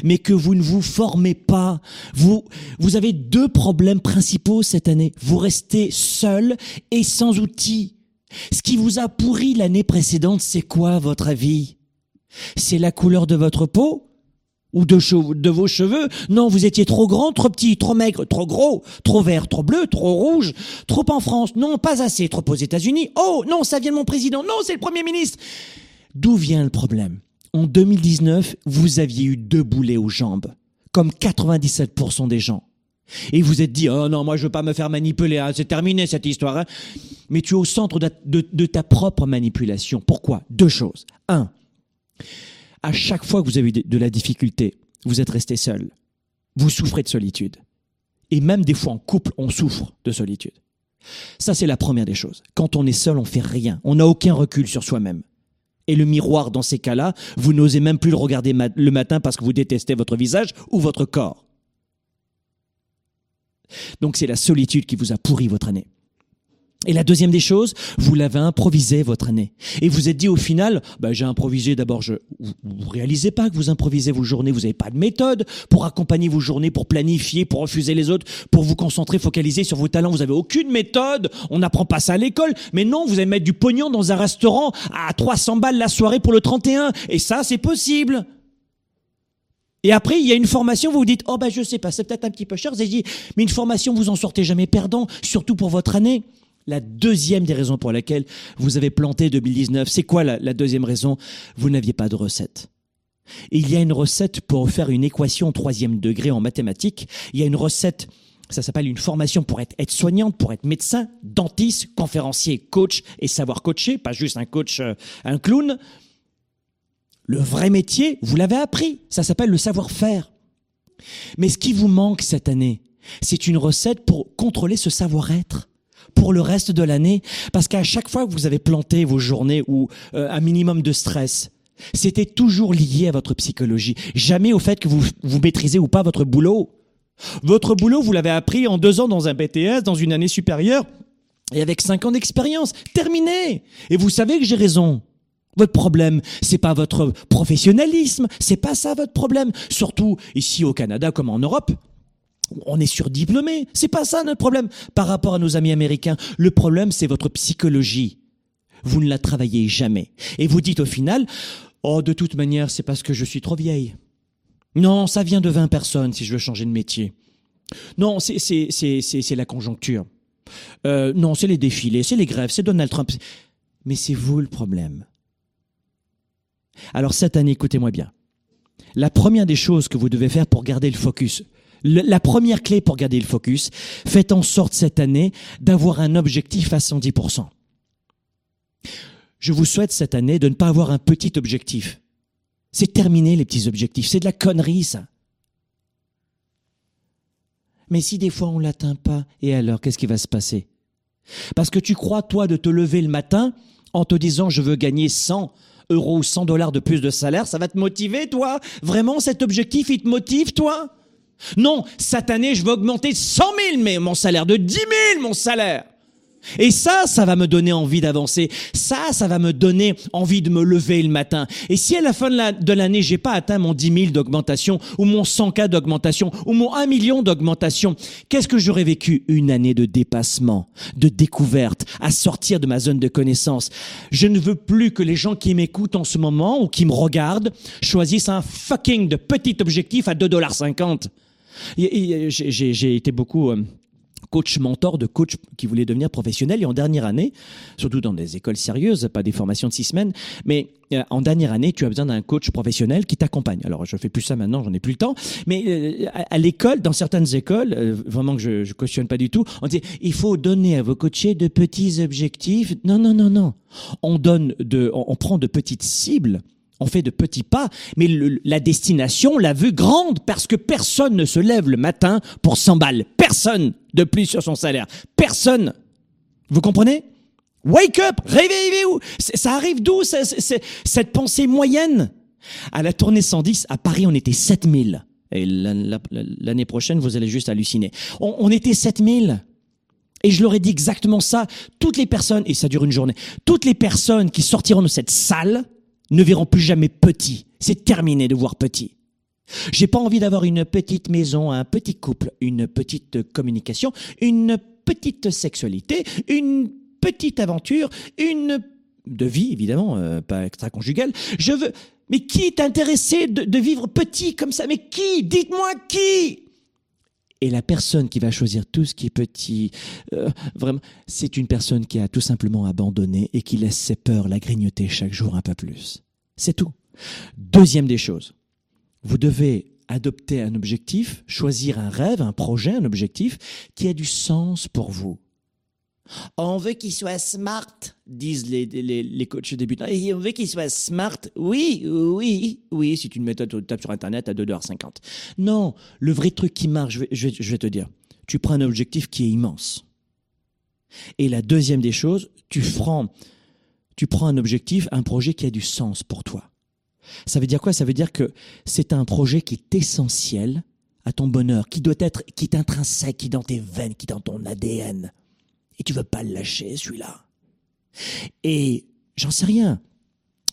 mais que vous ne vous formez pas. Vous, vous avez deux problèmes principaux cette année. Vous restez seul et sans outils. Ce qui vous a pourri l'année précédente, c'est quoi, votre avis? C'est la couleur de votre peau? Ou de, de, vos cheveux. Non, vous étiez trop grand, trop petit, trop maigre, trop gros, trop vert, trop bleu, trop rouge, trop en France. Non, pas assez, trop aux États-Unis. Oh, non, ça vient de mon président. Non, c'est le Premier ministre. D'où vient le problème? En 2019, vous aviez eu deux boulets aux jambes, comme 97% des gens. Et vous êtes dit, oh non, moi je veux pas me faire manipuler, hein, c'est terminé cette histoire. Hein. Mais tu es au centre de, de ta propre manipulation. Pourquoi? Deux choses. Un, à chaque fois que vous avez eu de la difficulté, vous êtes resté seul. Vous souffrez de solitude. Et même des fois en couple, on souffre de solitude. Ça, c'est la première des choses. Quand on est seul, on fait rien. On n'a aucun recul sur soi-même. Et le miroir, dans ces cas-là, vous n'osez même plus le regarder le matin parce que vous détestez votre visage ou votre corps. Donc c'est la solitude qui vous a pourri votre année. Et la deuxième des choses, vous l'avez improvisé votre année. Et vous êtes dit au final, bah, j'ai improvisé d'abord, vous, vous réalisez pas que vous improvisez vos journées, vous n'avez pas de méthode pour accompagner vos journées, pour planifier, pour refuser les autres, pour vous concentrer, focaliser sur vos talents, vous avez aucune méthode, on n'apprend pas ça à l'école, mais non, vous allez mettre du pognon dans un restaurant à 300 balles la soirée pour le 31, et ça c'est possible. Et après, il y a une formation, vous vous dites, oh ben je sais pas, c'est peut-être un petit peu cher, vous avez dit, mais une formation, vous en sortez jamais perdant, surtout pour votre année. La deuxième des raisons pour laquelle vous avez planté 2019, c'est quoi la, deuxième raison? Vous n'aviez pas de recette. il y a une recette pour faire une équation troisième degré en mathématiques. Il y a une recette, ça s'appelle une formation pour être aide-soignante, pour être médecin, dentiste, conférencier, coach et savoir coacher, pas juste un coach, euh, un clown. Le vrai métier, vous l'avez appris. Ça s'appelle le savoir-faire. Mais ce qui vous manque cette année, c'est une recette pour contrôler ce savoir-être pour le reste de l'année Parce qu'à chaque fois que vous avez planté vos journées ou euh, un minimum de stress, c'était toujours lié à votre psychologie, jamais au fait que vous, vous maîtrisez ou pas votre boulot. Votre boulot, vous l'avez appris en deux ans dans un BTS, dans une année supérieure, et avec cinq ans d'expérience. Terminé Et vous savez que j'ai raison. Votre problème, c'est pas votre professionnalisme, c'est pas ça votre problème. Surtout ici au Canada comme en Europe on est surdiplômé. C'est pas ça notre problème par rapport à nos amis américains. Le problème, c'est votre psychologie. Vous ne la travaillez jamais. Et vous dites au final, oh, de toute manière, c'est parce que je suis trop vieille. Non, ça vient de 20 personnes si je veux changer de métier. Non, c'est, c'est, c'est, c'est, la conjoncture. Euh, non, c'est les défilés, c'est les grèves, c'est Donald Trump. Mais c'est vous le problème. Alors cette année, écoutez-moi bien. La première des choses que vous devez faire pour garder le focus, la première clé pour garder le focus, faites en sorte cette année d'avoir un objectif à 110%. Je vous souhaite cette année de ne pas avoir un petit objectif. C'est terminé les petits objectifs, c'est de la connerie ça. Mais si des fois on l'atteint pas, et alors qu'est-ce qui va se passer? Parce que tu crois toi de te lever le matin en te disant je veux gagner 100 euros ou 100 dollars de plus de salaire, ça va te motiver toi? Vraiment cet objectif il te motive toi? Non, cette année, je veux augmenter 100 000 mais mon salaire, de 10 000 mon salaire. Et ça, ça va me donner envie d'avancer. Ça, ça va me donner envie de me lever le matin. Et si à la fin de l'année, j'ai pas atteint mon 10 000 d'augmentation, ou mon 100 k d'augmentation, ou mon 1 million d'augmentation, qu'est-ce que j'aurais vécu? Une année de dépassement, de découverte, à sortir de ma zone de connaissance? Je ne veux plus que les gens qui m'écoutent en ce moment, ou qui me regardent, choisissent un fucking de petit objectif à 2,50$. J'ai été beaucoup euh, coach mentor de coach qui voulait devenir professionnel. Et en dernière année, surtout dans des écoles sérieuses, pas des formations de six semaines, mais euh, en dernière année, tu as besoin d'un coach professionnel qui t'accompagne. Alors, je fais plus ça maintenant, j'en ai plus le temps. Mais euh, à, l'école, dans certaines écoles, vraiment que je, je cautionne pas du tout, on dit il faut donner à vos coachés de petits objectifs. Non, non, non, non. On donne de, on prend de petites cibles on fait de petits pas, mais la destination, la vue grande, parce que personne ne se lève le matin pour 100 balles. Personne de plus sur son salaire. Personne. Vous comprenez? Wake up Réveillez-vous Ça arrive d'où cette pensée moyenne? À la tournée 110, à Paris, on était 7000. Et l'année prochaine, vous allez juste halluciner. On, on était 7000. Et je leur ai dit exactement ça. Toutes les personnes, et ça dure une journée, toutes les personnes qui sortiront de cette salle, ne verront plus jamais petit. C'est terminé de voir petit. J'ai pas envie d'avoir une petite maison, un petit couple, une petite communication, une petite sexualité, une petite aventure, une de vie évidemment, euh, pas extra-conjugale. Je veux. Mais qui est intéressé de, vivre petit comme ça? Mais qui? Dites-moi qui? Et la personne qui va choisir tout ce qui est petit, euh, vraiment, c'est une personne qui a tout simplement abandonné et qui laisse ses peurs la grignoter chaque jour un peu plus. C'est tout. Deuxième des choses, vous devez adopter un objectif, choisir un rêve, un projet, un objectif qui a du sens pour vous. On veut qu'il soit smart, disent les, les, les coachs débutants. Et on veut qu'il soit smart. Oui, oui, oui, c'est une méthode, tu tapes sur Internet à 2,50$. Non, le vrai truc qui marche, je vais, je vais te dire, tu prends un objectif qui est immense. Et la deuxième des choses, tu prends, tu prends un objectif, un projet qui a du sens pour toi. Ça veut dire quoi? Ça veut dire que c'est un projet qui est essentiel à ton bonheur, qui doit être, qui est intrinsèque, qui est dans tes veines, qui est dans ton ADN. Et tu veux pas le lâcher, celui-là. Et j'en sais rien.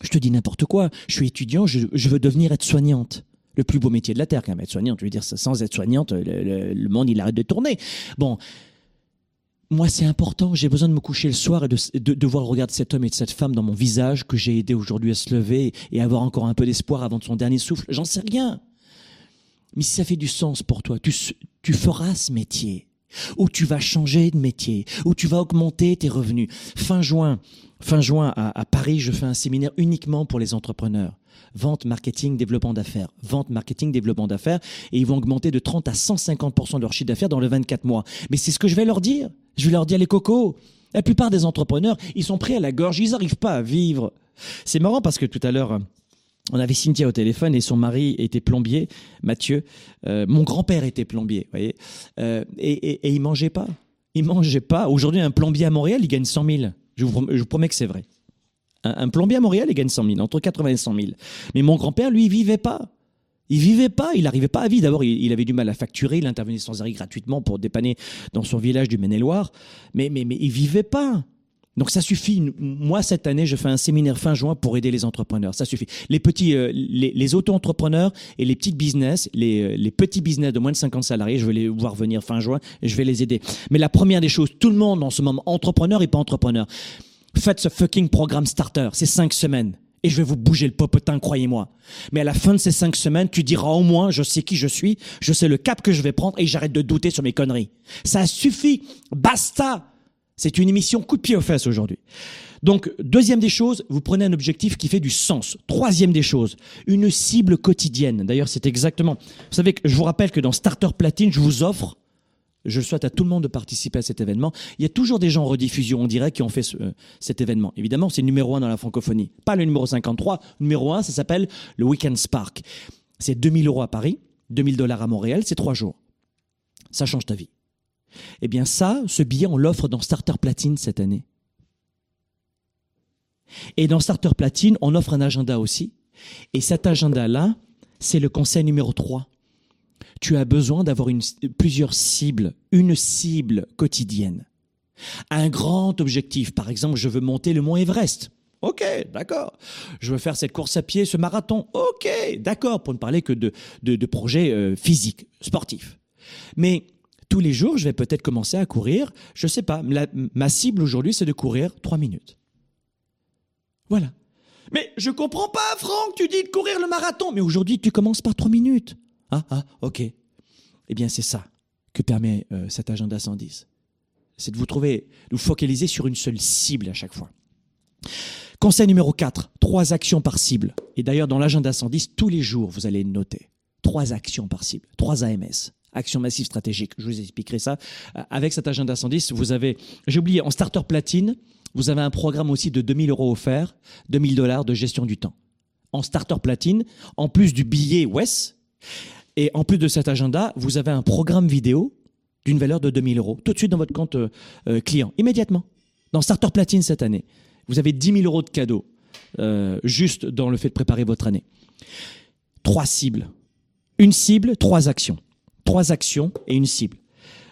Je te dis n'importe quoi. Je suis étudiant, je, veux devenir aide-soignante. Le plus beau métier de la Terre, quand même, aide-soignante. Je veux dire, sans aide-soignante, le, le, monde, il arrête de tourner. Bon. Moi, c'est important. J'ai besoin de me coucher le soir et de, de, de, voir le regard de cet homme et de cette femme dans mon visage que j'ai aidé aujourd'hui à se lever et avoir encore un peu d'espoir avant son dernier souffle. J'en sais rien. Mais si ça fait du sens pour toi, tu, tu feras ce métier où tu vas changer de métier, où tu vas augmenter tes revenus. Fin juin, fin juin à, Paris, je fais un séminaire uniquement pour les entrepreneurs. Vente, marketing, développement d'affaires. Vente, marketing, développement d'affaires. Et ils vont augmenter de 30 à 150% de leur chiffre d'affaires dans les 24 mois. Mais c'est ce que je vais leur dire. Je vais leur dire les cocos. La plupart des entrepreneurs, ils sont pris à la gorge, ils n'arrivent pas à vivre. C'est marrant parce que tout à l'heure, on avait Cynthia au téléphone et son mari était plombier, Mathieu. Euh, mon grand-père était plombier, voyez. Euh, et, et, et, mangeait pas. Il mangeait pas. Aujourd'hui, un plombier à Montréal, il gagne 100 000. Je je vous promets que c'est vrai. Un, plombier à Montréal, il gagne 100 000, entre 80 et 100 000. Mais mon grand-père, lui, il vivait pas. Il vivait pas, il n'arrivait pas à vivre. D'abord, il, avait du mal à facturer, il intervenait sans arrêt gratuitement pour dépanner dans son village du Maine-et-Loire. Mais, mais, mais il vivait pas. Donc ça suffit. Moi cette année, je fais un séminaire fin juin pour aider les entrepreneurs. Ça suffit. Les petits, euh, les, auto-entrepreneurs et les petits business, les, euh, les, petits business de moins de 50 salariés, je vais les voir venir fin juin et je vais les aider. Mais la première des choses, tout le monde en ce moment, entrepreneur et pas entrepreneur, faites ce fucking programme starter. C'est cinq semaines. Et je vais vous bouger le popotin, croyez-moi. Mais à la fin de ces cinq semaines, tu diras au moins, je sais qui je suis, je sais le cap que je vais prendre et j'arrête de douter sur mes conneries. Ça suffit. Basta. C'est une émission coup de pied aux fesses aujourd'hui. Donc, deuxième des choses, vous prenez un objectif qui fait du sens. Troisième des choses, une cible quotidienne. D'ailleurs, c'est exactement. Vous savez que je vous rappelle que dans Starter Platine, je vous offre, je souhaite à tout le monde de participer à cet événement. Il y a toujours des gens en rediffusion en direct qui ont fait euh, cet événement. Évidemment, c'est numéro un dans la francophonie. Pas le numéro 53. numéro un, ça s'appelle le Weekend Spark. C'est 2000 euros à Paris, 2000 dollars à Montréal, c'est trois jours. Ça change ta vie. Eh bien ça, ce billet, on l'offre dans Starter Platine cette année. Et dans Starter Platine, on offre un agenda aussi. Et cet agenda-là, c'est le conseil numéro 3. Tu as besoin d'avoir plusieurs cibles, une cible quotidienne. Un grand objectif, par exemple, je veux monter le mont Everest. Ok, d'accord. Je veux faire cette course à pied, ce marathon. Ok, d'accord, pour ne parler que de, projets euh, physiques, sportifs. Mais tous les jours, je vais peut-être commencer à courir, je sais pas, ma cible aujourd'hui, c'est de courir trois minutes. Voilà. Mais je comprends pas, Franck, tu dis de courir le marathon. Mais aujourd'hui, tu commences par trois minutes. Ah, ah, ok. Eh bien, c'est ça que permet euh, cet agenda 110. C'est de vous trouver, de vous focaliser sur une seule cible à chaque fois. Conseil numéro 4, trois actions par cible. Et d'ailleurs, dans l'agenda 110, tous les jours, vous allez noter trois actions par cible, trois AMS. Action massive stratégique. Je vous expliquerai ça. Euh, Avec cet agenda 110, vous avez, j'ai oublié, en starter platine, vous avez un programme aussi de 2000 euros offert, 2000 dollars de gestion du temps. En starter platine, en plus du billet WES, et en plus de cet agenda, vous avez un programme vidéo d'une valeur de 2000 euros, tout de suite dans votre compte euh, euh, client, immédiatement. Dans Starter Platine cette année, vous avez 10 000 euros de cadeaux, euh, juste dans le fait de préparer votre année. Trois cibles. Une cible, trois actions. Trois actions et une cible.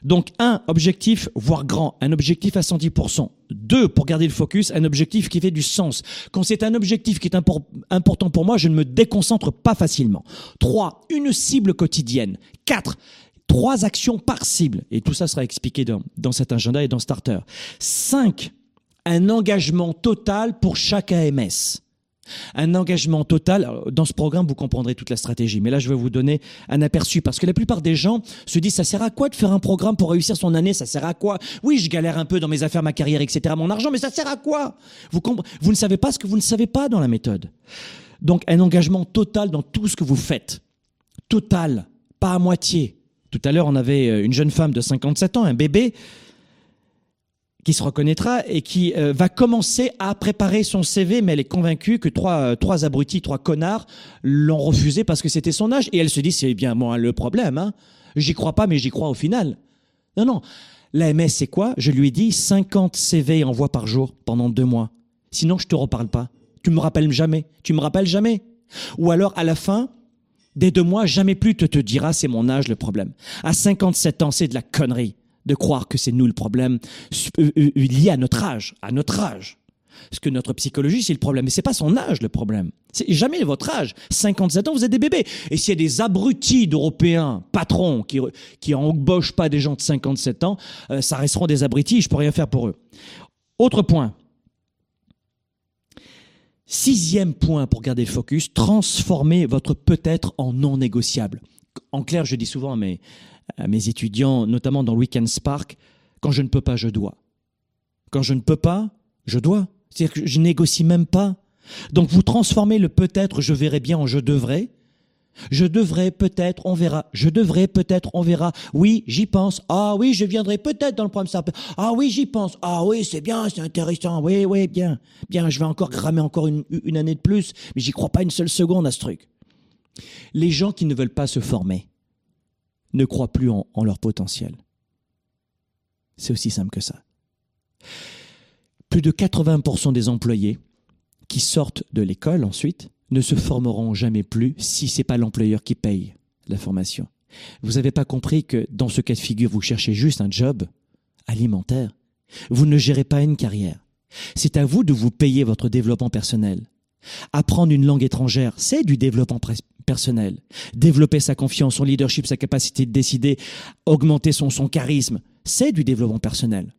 Donc, un objectif, voire grand, un objectif à 110%. Deux, pour garder le focus, un objectif qui fait du sens. Quand c'est un objectif qui est impor- important pour moi, je ne me déconcentre pas facilement. Trois, une cible quotidienne. Quatre, trois actions par cible. Et tout ça sera expliqué dans, dans cet agenda et dans Starter. Cinq, un engagement total pour chaque AMS. Un engagement total. Dans ce programme, vous comprendrez toute la stratégie. Mais là, je vais vous donner un aperçu parce que la plupart des gens se disent ça sert à quoi de faire un programme pour réussir son année? Ça sert à quoi? Oui, je galère un peu dans mes affaires, ma carrière, etc., mon argent, mais ça sert à quoi? Vous ne savez pas ce que vous ne savez pas dans la méthode. Donc, un engagement total dans tout ce que vous faites. Total, pas à moitié. Tout à l'heure, on avait euh, une jeune femme de 57 ans, un bébé, qui se reconnaîtra et qui euh, va commencer à préparer son CV, mais elle est convaincue que trois, euh, trois abrutis, trois connards l'ont refusé parce que c'était son âge. Et elle se dit, c'est bien moi le problème. Hein. J'y crois pas, mais j'y crois au final. Non, non. L'AMS, c'est quoi? Je lui ai dit 50 CV envois par jour pendant deux mois. Sinon, je te reparle pas. Tu me rappelles jamais. Tu me rappelles jamais. Ou alors, à la fin, des deux mois, jamais plus te te dira c'est mon âge le problème. À 57 ans, c'est de la connerie de croire que c'est nous le problème euh, euh, lié à notre âge, à notre âge. Parce que notre psychologie, c'est le problème. Mais c'est pas son âge le problème. C'est jamais votre âge. 57 ans, vous êtes des bébés. Et s'il y a des abrutis d'Européens, patrons, qui, qui pas des gens de 57 ans, euh, ça resteront des abrutis, je peux rien faire pour eux. Autre point. Sixième point pour garder le focus, transformez votre peut-être en non négociable. En clair, je dis souvent à mes, à mes étudiants, notamment dans le Weekend Spark, quand je ne peux pas, je dois. Quand je ne peux pas, je dois. C'est-à-dire que je négocie même pas. Donc vous transformez le peut-être, je verrai bien en je devrais. Je devrais peut-être, on verra. Je devrais peut-être, on verra. Oui, j'y pense. Ah oui, je viendrai peut-être dans le programme. Ah oui, j'y pense. Ah oui, c'est bien, c'est intéressant. Oui, oui, bien. Bien, je vais encore cramer encore une, une année de plus, mais j'y crois pas une seule seconde à ce truc. Les gens qui ne veulent pas se former ne croient plus en, leur potentiel. C'est aussi simple que ça. Plus de 80% des employés qui sortent de l'école ensuite ne se formeront jamais plus si c'est pas l'employeur qui paye la formation. Vous n'avez pas compris que dans ce cas de figure, vous cherchez juste un job alimentaire. Vous ne gérez pas une carrière. C'est à vous de vous payer votre développement personnel. Apprendre une langue étrangère, c'est du développement personnel. Développer sa confiance, son leadership, sa capacité de décider, augmenter son, charisme, c'est du développement personnel.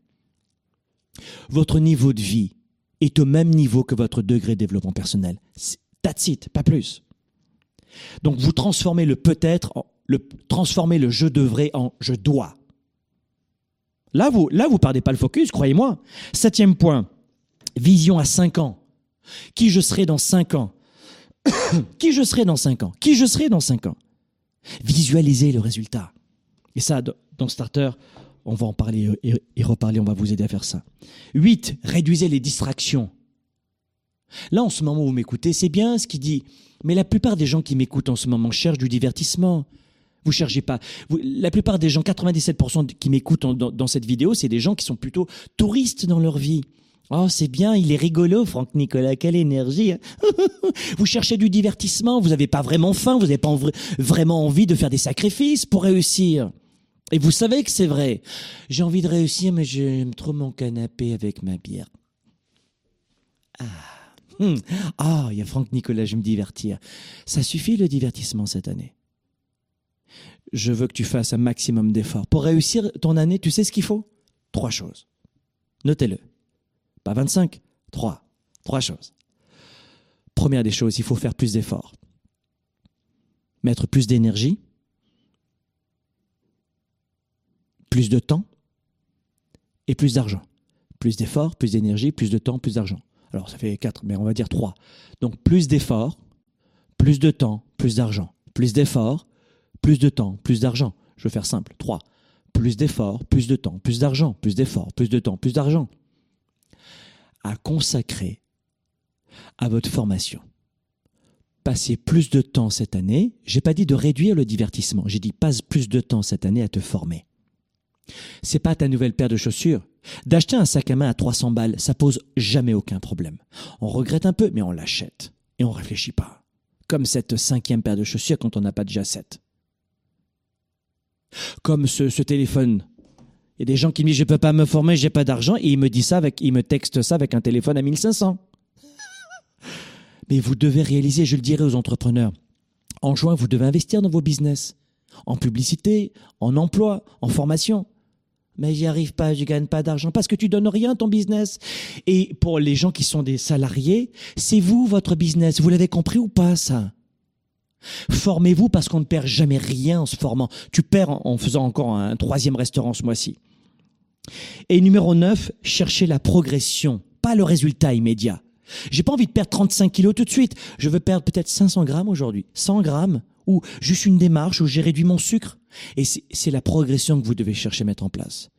Votre niveau de vie est au même niveau que votre degré de développement personnel. That's it, pas plus. Donc vous transformez le peut-être, le, transformez le je devrais en je dois. Là, vous, là, vous perdez pas le focus, croyez-moi. Septième point, vision à cinq ans. Qui je serai dans cinq ans? Qui je serai dans cinq ans? Qui je serai dans cinq ans? Visualisez le résultat. Et ça, dans Starter, on va en parler et, et reparler, on va vous aider à faire ça. 8. Réduisez les distractions. Là, en ce moment où vous m'écoutez, c'est bien ce qu'il dit. Mais la plupart des gens qui m'écoutent en ce moment cherchent du divertissement. Vous cherchez pas. La plupart des gens, 97% qui m'écoutent en- dans, dans cette vidéo, c'est des gens qui sont plutôt touristes dans leur vie. Oh, c'est bien, il est rigolo, Franck Nicolas, quelle énergie. hein. vous cherchez du divertissement, vous n'avez pas vraiment faim, vous n'avez pas en vrai- vraiment envie de faire des sacrifices pour réussir. Et vous savez que c'est vrai. J'ai envie de réussir, mais j'aime trop mon canapé avec ma bière. Ah, Hmm. Ah, il y a Franck Nicolas, je vais me divertir. Ça suffit le divertissement cette année. Je veux que tu fasses un maximum d'efforts. Pour réussir ton année, tu sais ce qu'il faut? Trois choses. Notez-le. Pas 25, trois. Trois choses. Première des choses, il faut faire plus d'efforts. Mettre plus d'énergie, plus de temps et plus d'argent. Plus d'efforts, plus d'énergie, plus de temps, plus d'argent. Alors ça fait quatre, mais on va dire trois. Donc plus d'efforts, plus de temps, plus d'argent. Plus d'efforts, plus de temps, plus d'argent. Je veux faire simple. Trois. Plus d'efforts, plus de temps, plus d'argent. Plus d'efforts, plus de temps, plus d'argent. À consacrer à votre formation. Passez plus de temps cette année. J'ai pas dit de réduire le divertissement. J'ai dit passe plus de temps cette année à te former. C'est pas ta nouvelle paire de chaussures. D'acheter un sac à main à 300 balles, ça pose jamais aucun problème. On regrette un peu, mais on l'achète. Et on réfléchit pas. Comme cette cinquième paire de chaussures quand on n'a pas déjà sept. Comme ce téléphone. Il y a des gens qui me disent je peux pas me former, j'ai pas d'argent, et ils me disent ça avec, ils me textent ça avec un téléphone à 1500. Mais vous devez réaliser, je le dirai aux entrepreneurs, en juin, vous devez investir dans vos business, en publicité, en emploi, en formation. Mais j'y arrive pas, je gagne pas d'argent parce que tu donnes rien à ton business. Et pour les gens qui sont des salariés, c'est vous votre business. Vous l'avez compris ou pas ça? Formez-vous parce qu'on ne perd jamais rien en se formant. Tu perds en, faisant encore un troisième restaurant ce mois-ci. Et numéro 9, cherchez la progression, pas le résultat immédiat. J'ai pas envie de perdre 35 kilos tout de suite. Je veux perdre peut-être 500 grammes aujourd'hui. 100 grammes ou juste une démarche où j'ai réduit mon sucre. Et c'est c'est la progression que vous devez chercher à mettre en place.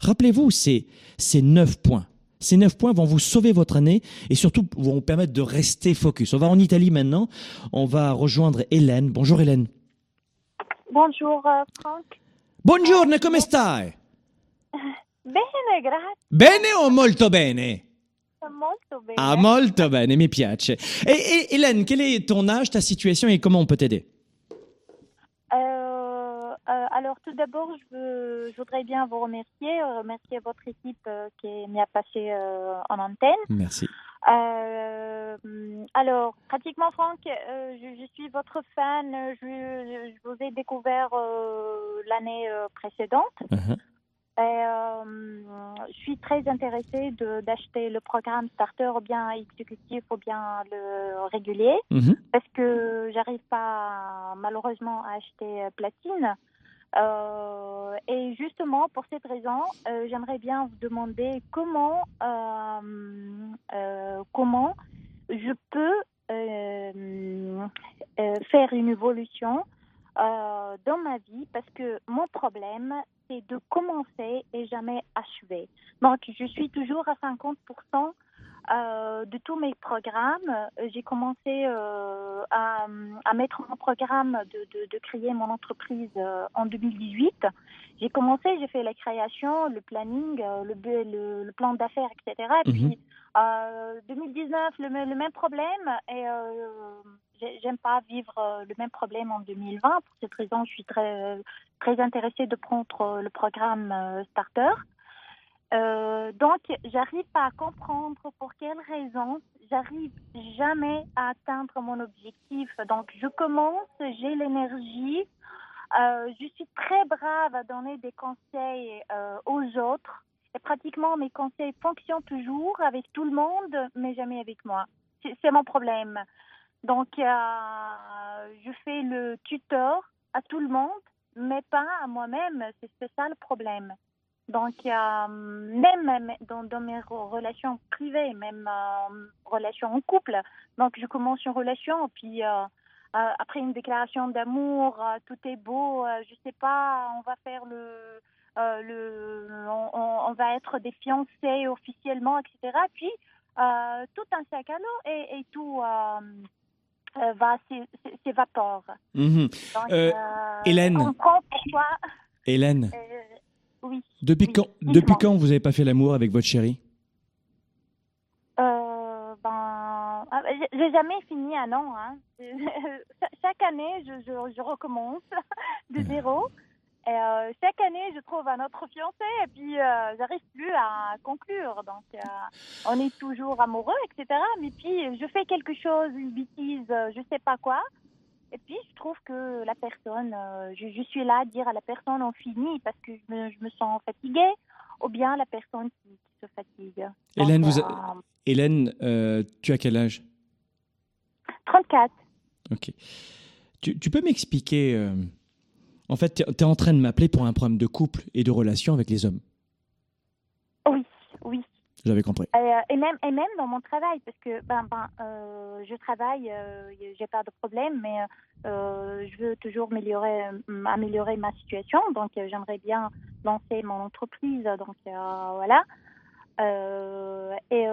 Rappelez-vous, ces, ces 9 points. Ces 9 points vont vous sauver votre année et surtout vont vous permettre de rester focus. On va en Italie maintenant. On va rejoindre Hélène. Bonjour Hélène. Bonjour euh, Franck. Buongiorno, come stai? Bene, grazie, Bene o molto bene? molto bene. Ah, molto bene, mi piace. Et, et Hélène, quel est ton âge, ta situation et comment on peut t'aider? Alors tout d'abord, je, veux- je voudrais bien vous remercier, remercier votre équipe euh, qui m'y a passé euh, en antenne. Merci. Euh, alors, pratiquement Franck, euh, je, je suis votre fan. Je, je vous ai découvert euh, l'année précédente. Uh-huh. Et, je suis très intéressée de- d'acheter le programme starter ou bien exécutif ou bien le régulier Mhm. parce que j'arrive pas malheureusement à acheter platine. Euh, et justement pour cette raison, euh, j'aimerais bien vous demander comment euh, comment je peux faire une évolution dans ma vie parce que mon problème c'est de commencer et jamais achever. Donc je suis toujours à 50 euh, de tous mes programmes, euh, j'ai commencé euh, à, à mettre mon programme de, de, de créer mon entreprise euh, en 2018. J'ai commencé, j'ai fait la création, le planning, le, le, le plan d'affaires, etc. Et Mhm. puis, euh, 2019, le, me- le même problème. Et j'ai- j'aime pas vivre le même problème en 2020. Pour cette raison, je suis très, très intéressée de prendre le programme Starter. Euh, donc, j'arrive pas à comprendre pour quelle raison j'arrive jamais à atteindre mon objectif. Donc, je commence, j'ai l'énergie, euh, je suis très brave à donner des conseils euh, aux autres. Et pratiquement, mes conseils fonctionnent toujours avec tout le monde, mais jamais avec moi. C'est mon problème. Donc, je fais le tuteur à tout le monde, mais pas à moi-même. C'est ça le problème. Donc, euh, même même dans, dans mes re- relations privées, même euh, relations en couple. Donc, je commence une relation, puis euh, euh, après une déclaration d'amour, euh, tout est beau, je sais pas, on va faire le. le on, va être des fiancés officiellement, etc. Puis, tout un sac à dos et, et tout va s'é- s'é- s'évapore. Hélène. On comprend pourquoi. Hélène, oui. depuis oui, quand, depuis quand vous n'avez pas fait l'amour avec votre chérie? Euh, ben, ah, j'ai- jamais fini un an. Hein. Cha- Chaque année, je, je, je recommence de zéro. Et euh, chaque année, je trouve un autre fiancé et puis euh, j'arrive plus à conclure. Donc, euh, on est toujours amoureux, etc. Mais puis, je fais quelque chose, une bêtise, je sais pas quoi. Et puis, je trouve que la personne, euh, je, je suis là à dire à la personne, on finit parce que je me, je me sens fatiguée, ou bien la personne qui, qui se fatigue. Hélène, vous euh, a- Hélène, euh, tu as quel âge? 34. Ok. Tu, tu peux m'expliquer euh, En fait, tu es en train de m'appeler pour un problème de couple et de relation avec les hommes. J'avais compris. Euh, et même et même dans mon travail parce que ben ben euh, je travaille euh, j'ai pas de problème mais euh, je veux toujours améliorer améliorer ma situation. Donc j'aimerais bien lancer mon entreprise. Donc voilà. Et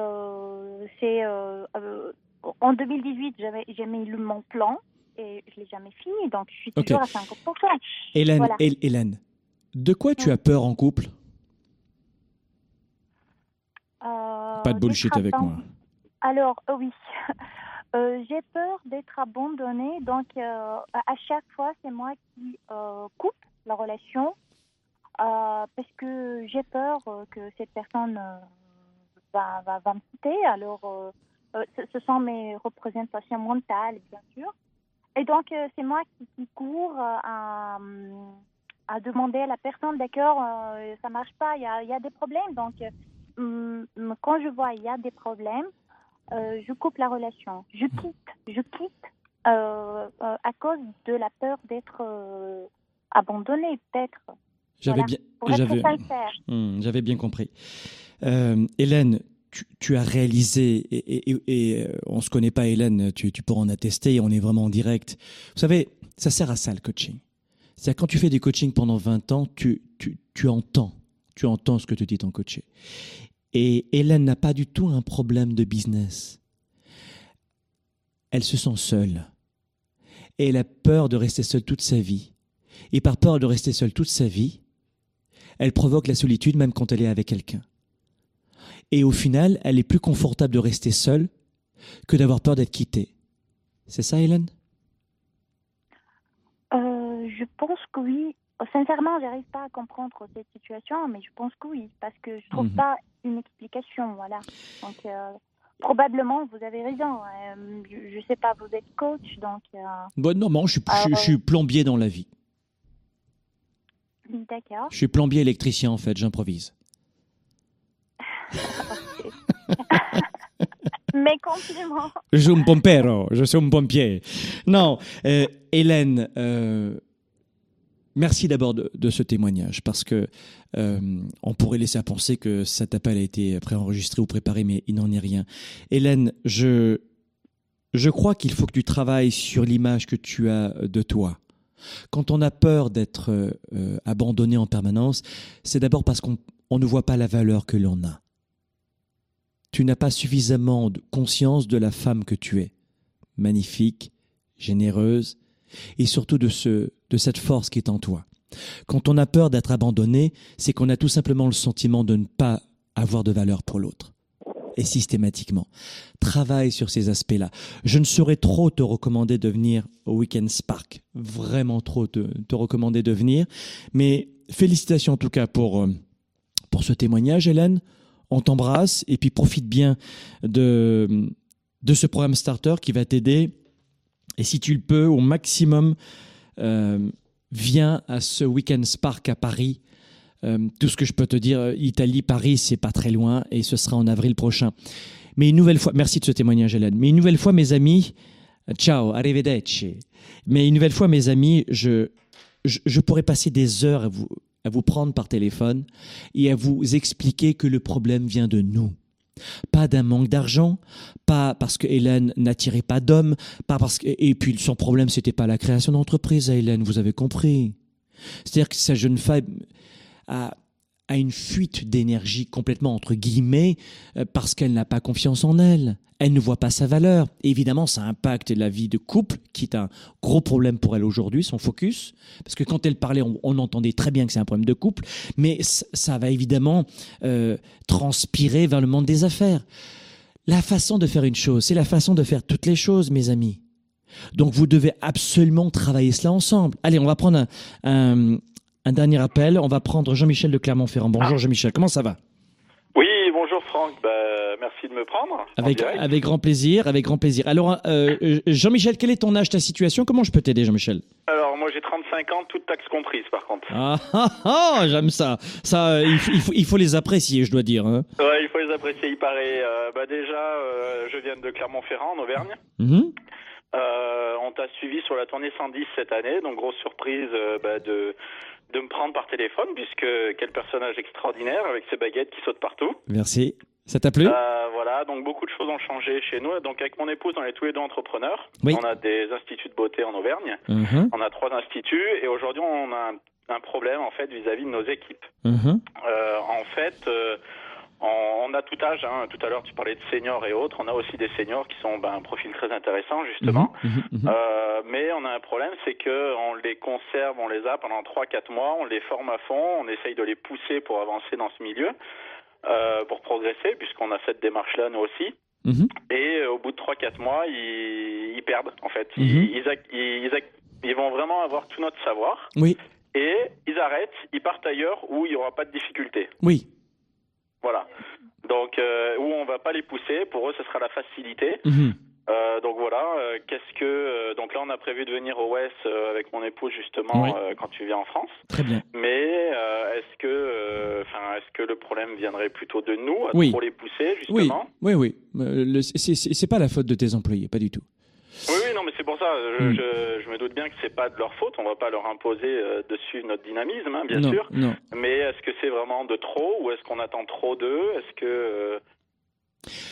c'est en 2018 j'avais j'ai mis le- mon plan et je l'ai jamais fini. Donc je suis toujours à 50%. Hélène, Voilà. Hélène, de quoi tu as peur en couple? Pas de bullshit avec moi. Alors, euh, oui. Euh, j'ai peur d'être abandonnée. Donc, euh, à chaque fois, c'est moi qui euh, coupe la relation euh, parce que j'ai peur euh, que cette personne euh, va, va, va me quitter. Alors, euh, euh, ce, ce sont mes représentations mentales, bien sûr. Et donc, euh, c'est moi qui, qui cours euh, à, à demander à la personne, d'accord, euh, ça marche pas, il y a, y a des problèmes. Donc, euh, quand je vois il y a des problèmes, euh, je coupe la relation. Je quitte, je quitte euh, euh, à cause de la peur d'être abandonnée, peut-être. J'avais Voilà. bien, j'avais. Hmm, j'avais bien compris. Hélène, tu, tu as réalisé, et, et- et- et, on se connaît pas, Hélène, tu, tu pourras en attester, on est vraiment en direct. Vous savez, ça sert à ça le coaching. C'est-à-dire quand tu fais du coaching pendant 20 ans, tu, tu, tu entends, tu entends ce que te dit ton coaché. Et Hélène n'a pas du tout un problème de business. Elle se sent seule. Et elle a peur de rester seule toute sa vie. Et par peur de rester seule toute sa vie, elle provoque la solitude même quand elle est avec quelqu'un. Et au final, elle est plus confortable de rester seule que d'avoir peur d'être quittée. C'est ça, Hélène? Euh, je pense que oui. Sincèrement, j'arrive pas à comprendre cette situation, mais je pense que oui, parce que je trouve Mhm. pas une explication, voilà. Donc, euh, probablement, vous avez raison. Euh, je, je sais pas, vous êtes coach, donc euh, Bon, non, non, je suis, je, suis- je suis plombier dans la vie. d'accord. Je suis plombier électricien, en fait, j'improvise. Mes compliments. Je suis un pompero, je suis un pompier. Non, Hélène, merci d'abord de, ce témoignage parce que euh, on pourrait laisser à penser que cet appel a été préenregistré ou préparé, mais il n'en est rien. Hélène, je, je crois qu'il faut que tu travailles sur l'image que tu as de toi. Quand on a peur d'être euh, abandonné en permanence, c'est d'abord parce qu'on on ne voit pas la valeur que l'on a tu n'as pas suffisamment de conscience de la femme que tu es. Magnifique, généreuse, et surtout de, ce, de cette force qui est en toi. Quand on a peur d'être abandonné, c'est qu'on a tout simplement le sentiment de ne pas avoir de valeur pour l'autre. Et systématiquement. Travaille sur ces aspects-là. Je ne saurais trop te recommander de venir au Weekend Spark. Vraiment trop te, te recommander de venir. Mais félicitations en tout cas pour, euh, pour ce témoignage, Hélène on t'embrasse et puis profite bien de, de ce programme starter qui va t'aider. Et si tu le peux, au maximum, viens à ce Weekend Spark à Paris. Euh, tout ce que je peux te dire, Italie, Paris, c'est pas très loin et ce sera en avril prochain. Mais une nouvelle fois, merci de ce témoignage, Hélène. Mais une nouvelle fois, mes amis, ciao, arrivederci. Mais une nouvelle fois, mes amis, je, je, je pourrais passer des heures à vous, à vous prendre par téléphone et à vous expliquer que le problème vient de nous. Pas d'un manque d'argent, pas parce que Hélène n'attirait pas d'hommes, pas parce que et puis son problème c'était pas la création d'entreprise à Hélène, vous avez compris. C'est-à-dire que sa jeune femme a, a une fuite d'énergie complètement entre guillemets euh, parce qu'elle n'a pas confiance en elle. Elle ne voit pas sa valeur. Évidemment, ça impacte la vie de couple, qui est un gros problème pour elle aujourd'hui, son focus. Parce que quand elle parlait, on, entendait très bien que c'est un problème de couple, mais ça, va évidemment euh, transpirer vers le monde des affaires. La façon de faire une chose, c'est la façon de faire toutes les choses, mes amis. Donc vous devez absolument travailler cela ensemble. Allez, on va prendre un, un dernier appel. On va prendre Jean-Michel de Clermont-Ferrand. Bonjour Jean-Michel, comment ça va? Oui, bonjour Franck. Bah, merci de me prendre. en avec, grand plaisir, avec grand plaisir. Alors, euh, euh, Jean-Michel, quel est ton âge, ta situation? Comment je peux t'aider, Jean-Michel? Alors, moi j'ai 35 ans, toutes taxes comprises par contre. Ah, ah, ah, j'aime ça. Ça, euh, il, faut- il faut, il faut les apprécier, je dois dire. hein. Ouais, il faut les apprécier, il paraît. Euh, bah, déjà, je viens de Clermont-Ferrand, en Auvergne. Mhm. Euh, on t'a suivi sur la tournée 110 cette année, donc grosse surprise euh, bah, de, de me prendre par téléphone, puisque quel personnage extraordinaire avec ses baguettes qui sautent partout. Merci. Ça t'a plu? Euh, voilà, donc beaucoup de choses ont changé chez nous. Donc avec mon épouse, on est tous les deux entrepreneurs. Oui. On a des instituts de beauté en Auvergne. Mhm. On a trois instituts et aujourd'hui on a un, un problème en fait vis-à-vis de nos équipes. Mhm. Euh, en fait, euh, on, a tout âge. Hein. Tout à l'heure tu parlais de seniors et autres. On a aussi des seniors qui sont ben, un profil très intéressant justement. Mhm, mhm. Euh, mais on a un problème, c'est que on les conserve, on les a pendant 3-4 mois, on les forme à fond, on essaye de les pousser pour avancer dans ce milieu, euh, pour progresser, puisqu'on a cette démarche-là nous aussi. Mhm. Et euh, au bout de 3-4 mois, ils, ils perdent, en fait. Mhm. Ils, ils vont vraiment avoir tout notre savoir. Oui, Et ils arrêtent, ils partent ailleurs où il n'y aura pas de difficulté. oui. Voilà. Donc, euh, où on va pas les pousser, pour eux, ce sera la facilité. Mhm. Euh, donc voilà, euh, qu'est-ce que euh, donc là on a prévu de venir au West avec mon épouse justement Oui. quand tu viens en France. Très bien. Mais est-ce que enfin est-ce que le problème viendrait plutôt de nous à Oui. trop les pousser Oui, justement? Oui, oui. C'est c'est pas la faute de tes employés, pas du tout. Oui oui non mais c'est pour ça je, Mm. je, je me doute bien que c'est pas de leur faute, on va pas leur imposer euh, de suivre notre dynamisme hein, bien non, sûr. non. Mais est-ce que c'est vraiment de trop ou est-ce qu'on attend trop d'eux? Est-ce que euh,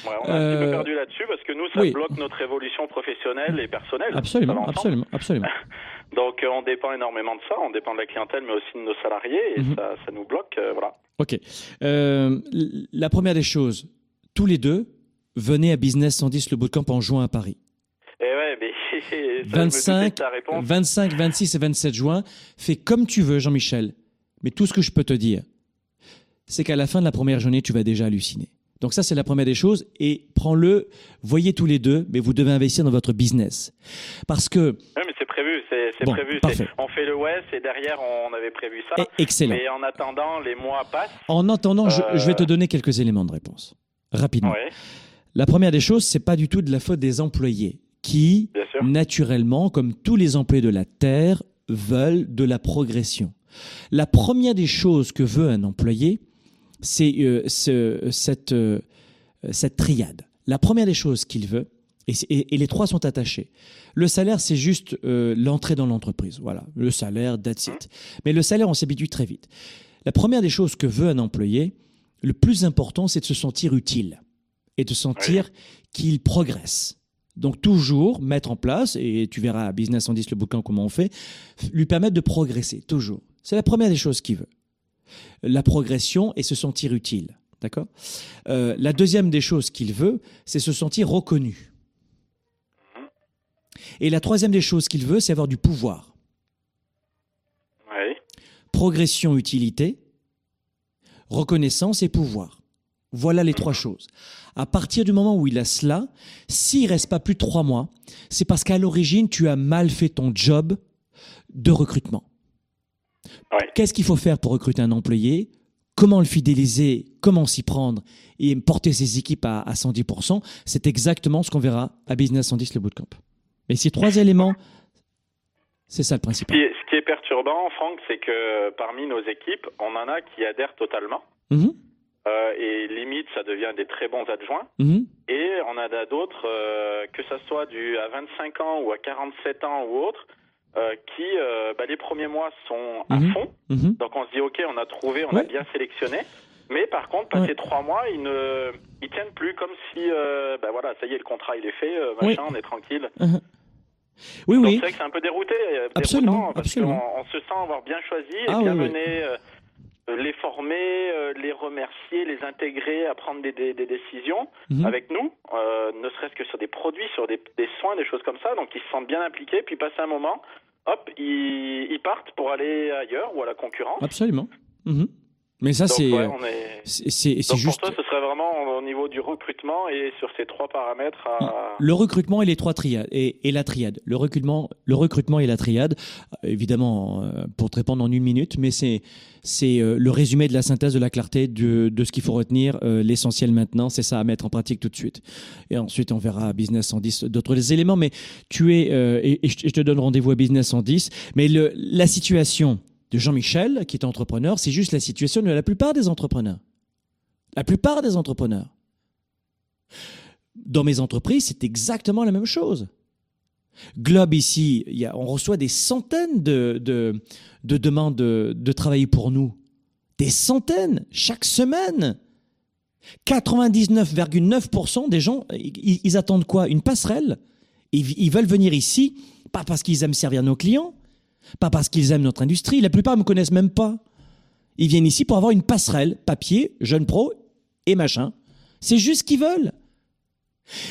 ouais, on a un petit Euh, peu perdu là-dessus parce que nous ça oui. bloque notre évolution professionnelle et personnelle. Absolument, absolument, absolument. Donc euh, on dépend énormément de ça, on dépend de la clientèle, mais aussi de nos salariés, et Mhm. ça, ça nous bloque, euh, voilà. Ok. Euh, la première des choses, tous les deux, venez à Business 110 le bootcamp en juin à Paris. Et ouais, mais ça, je me doutais de 25, ta réponse. 25, 26 et 27 juin. Fais comme tu veux, Jean-Michel. Mais tout ce que je peux te dire, c'est qu'à la fin de la première journée, tu vas déjà halluciner. Donc ça, c'est la première des choses. Et prends-le, voyez tous les deux, mais vous devez investir dans votre business. Parce que, Ouais, mais c'est prévu, c'est Bon, prévu. On fait le West et derrière on avait prévu ça. eh, excellent. Mais en attendant, les mois passent. En attendant, je, Euh, je vais te donner quelques éléments de réponse. Rapidement. Ouais, La première des choses, c'est pas du tout de la faute des employés qui, naturellement, comme tous les employés de la Terre, veulent de la progression. La première des choses que veut un employé, c'est euh, ce- cette, euh, cette triade. La première des choses qu'il veut, et, c'est- et- et les trois sont attachés. Le salaire, c'est juste euh, l'entrée dans l'entreprise. Voilà, le salaire, that's it. Mais le salaire, on s'habitue très vite. La première des choses que veut un employé, le plus important, c'est de se sentir utile et de sentir qu'il progresse. Donc toujours mettre en place, et tu verras à Business 110 le bouquin comment on fait, lui permettre de progresser, toujours. C'est la première des choses qu'il veut. La progression et se sentir utile. D'accord? Euh, La deuxième des choses qu'il veut, c'est se sentir reconnu. Et la troisième des choses qu'il veut, c'est avoir du pouvoir. Progression, utilité, reconnaissance et pouvoir. Voilà les trois choses. À partir du moment où il a cela, s'il reste pas plus de trois mois, c'est parce qu'à l'origine, tu as mal fait ton job de recrutement. Ouais. Qu'est-ce qu'il faut faire pour recruter un employé? Comment le fidéliser? Comment s'y prendre? Et porter ses équipes à, à 110% C'est exactement ce qu'on verra à Business 110 le bootcamp. Mais ces trois éléments, c'est ça le Ce est, ce qui est perturbant, Franck, c'est que parmi nos équipes, on en a qui adhèrent totalement. Mhm, Euh, et limite, ça devient des très bons adjoints. mhm, Et on a d'autres, euh, que ça soit du à 25 ans ou à 47 ans ou autre, euh, qui, bah, les premiers mois sont à Mhm. fond. mhm. Donc on se dit, OK, on a trouvé, on a bien sélectionné. Mais par contre, passé Ouais. trois mois, ils ne ils tiennent plus comme si, bah voilà, ça y est, le contrat il est fait, machin, on est tranquille. Oui, Donc oui. c'est vrai que c'est un peu dérouté, Absolument, déroutant, parce absolument. qu'on on se sent avoir bien choisi et Ah, bien oui, mené, les former, euh, les remercier, les intégrer à prendre des, des- des décisions Mhm. avec nous, euh, ne serait-ce que sur des produits, sur des, des soins, des choses comme ça. Donc ils se sentent bien impliqués, puis passé un moment, hop, ils, ils partent pour aller ailleurs ou à la concurrence. Absolument. Mhm. Mais ça, c'est ouais, euh, est- c'est juste pour toi, ce serait vraiment au niveau du recrutement et sur ces trois paramètres à... le recrutement et les trois triades et, et la triade. Le recrutement, le recrutement et la triade. Euh, Évidemment, euh, pour te répondre en une minute, mais c'est c'est le résumé de la synthèse de la clarté de, de ce qu'il faut retenir. L'essentiel maintenant, c'est ça à mettre en pratique tout de suite. Et ensuite, on verra à Business 110 d'autres éléments. Mais tu es et, je et je te donne rendez-vous à Business 110. Mais le, la situation Jean-Michel, qui est entrepreneur, c'est juste la situation de la plupart des entrepreneurs. La plupart des entrepreneurs. Dans mes entreprises, c'est exactement la même chose. Globe ici, on reçoit des centaines de, de, de demandes de, travailler pour nous. Des centaines chaque semaine. 99,9% des gens, ils, attendent quoi? Une passerelle ils veulent venir ici, pas parce qu'ils aiment servir nos clients, pas parce qu'ils aiment notre industrie. La plupart ne me connaissent même pas. Ils viennent ici pour avoir une passerelle, papier, jeune pro et machin. C'est juste ce qu'ils veulent.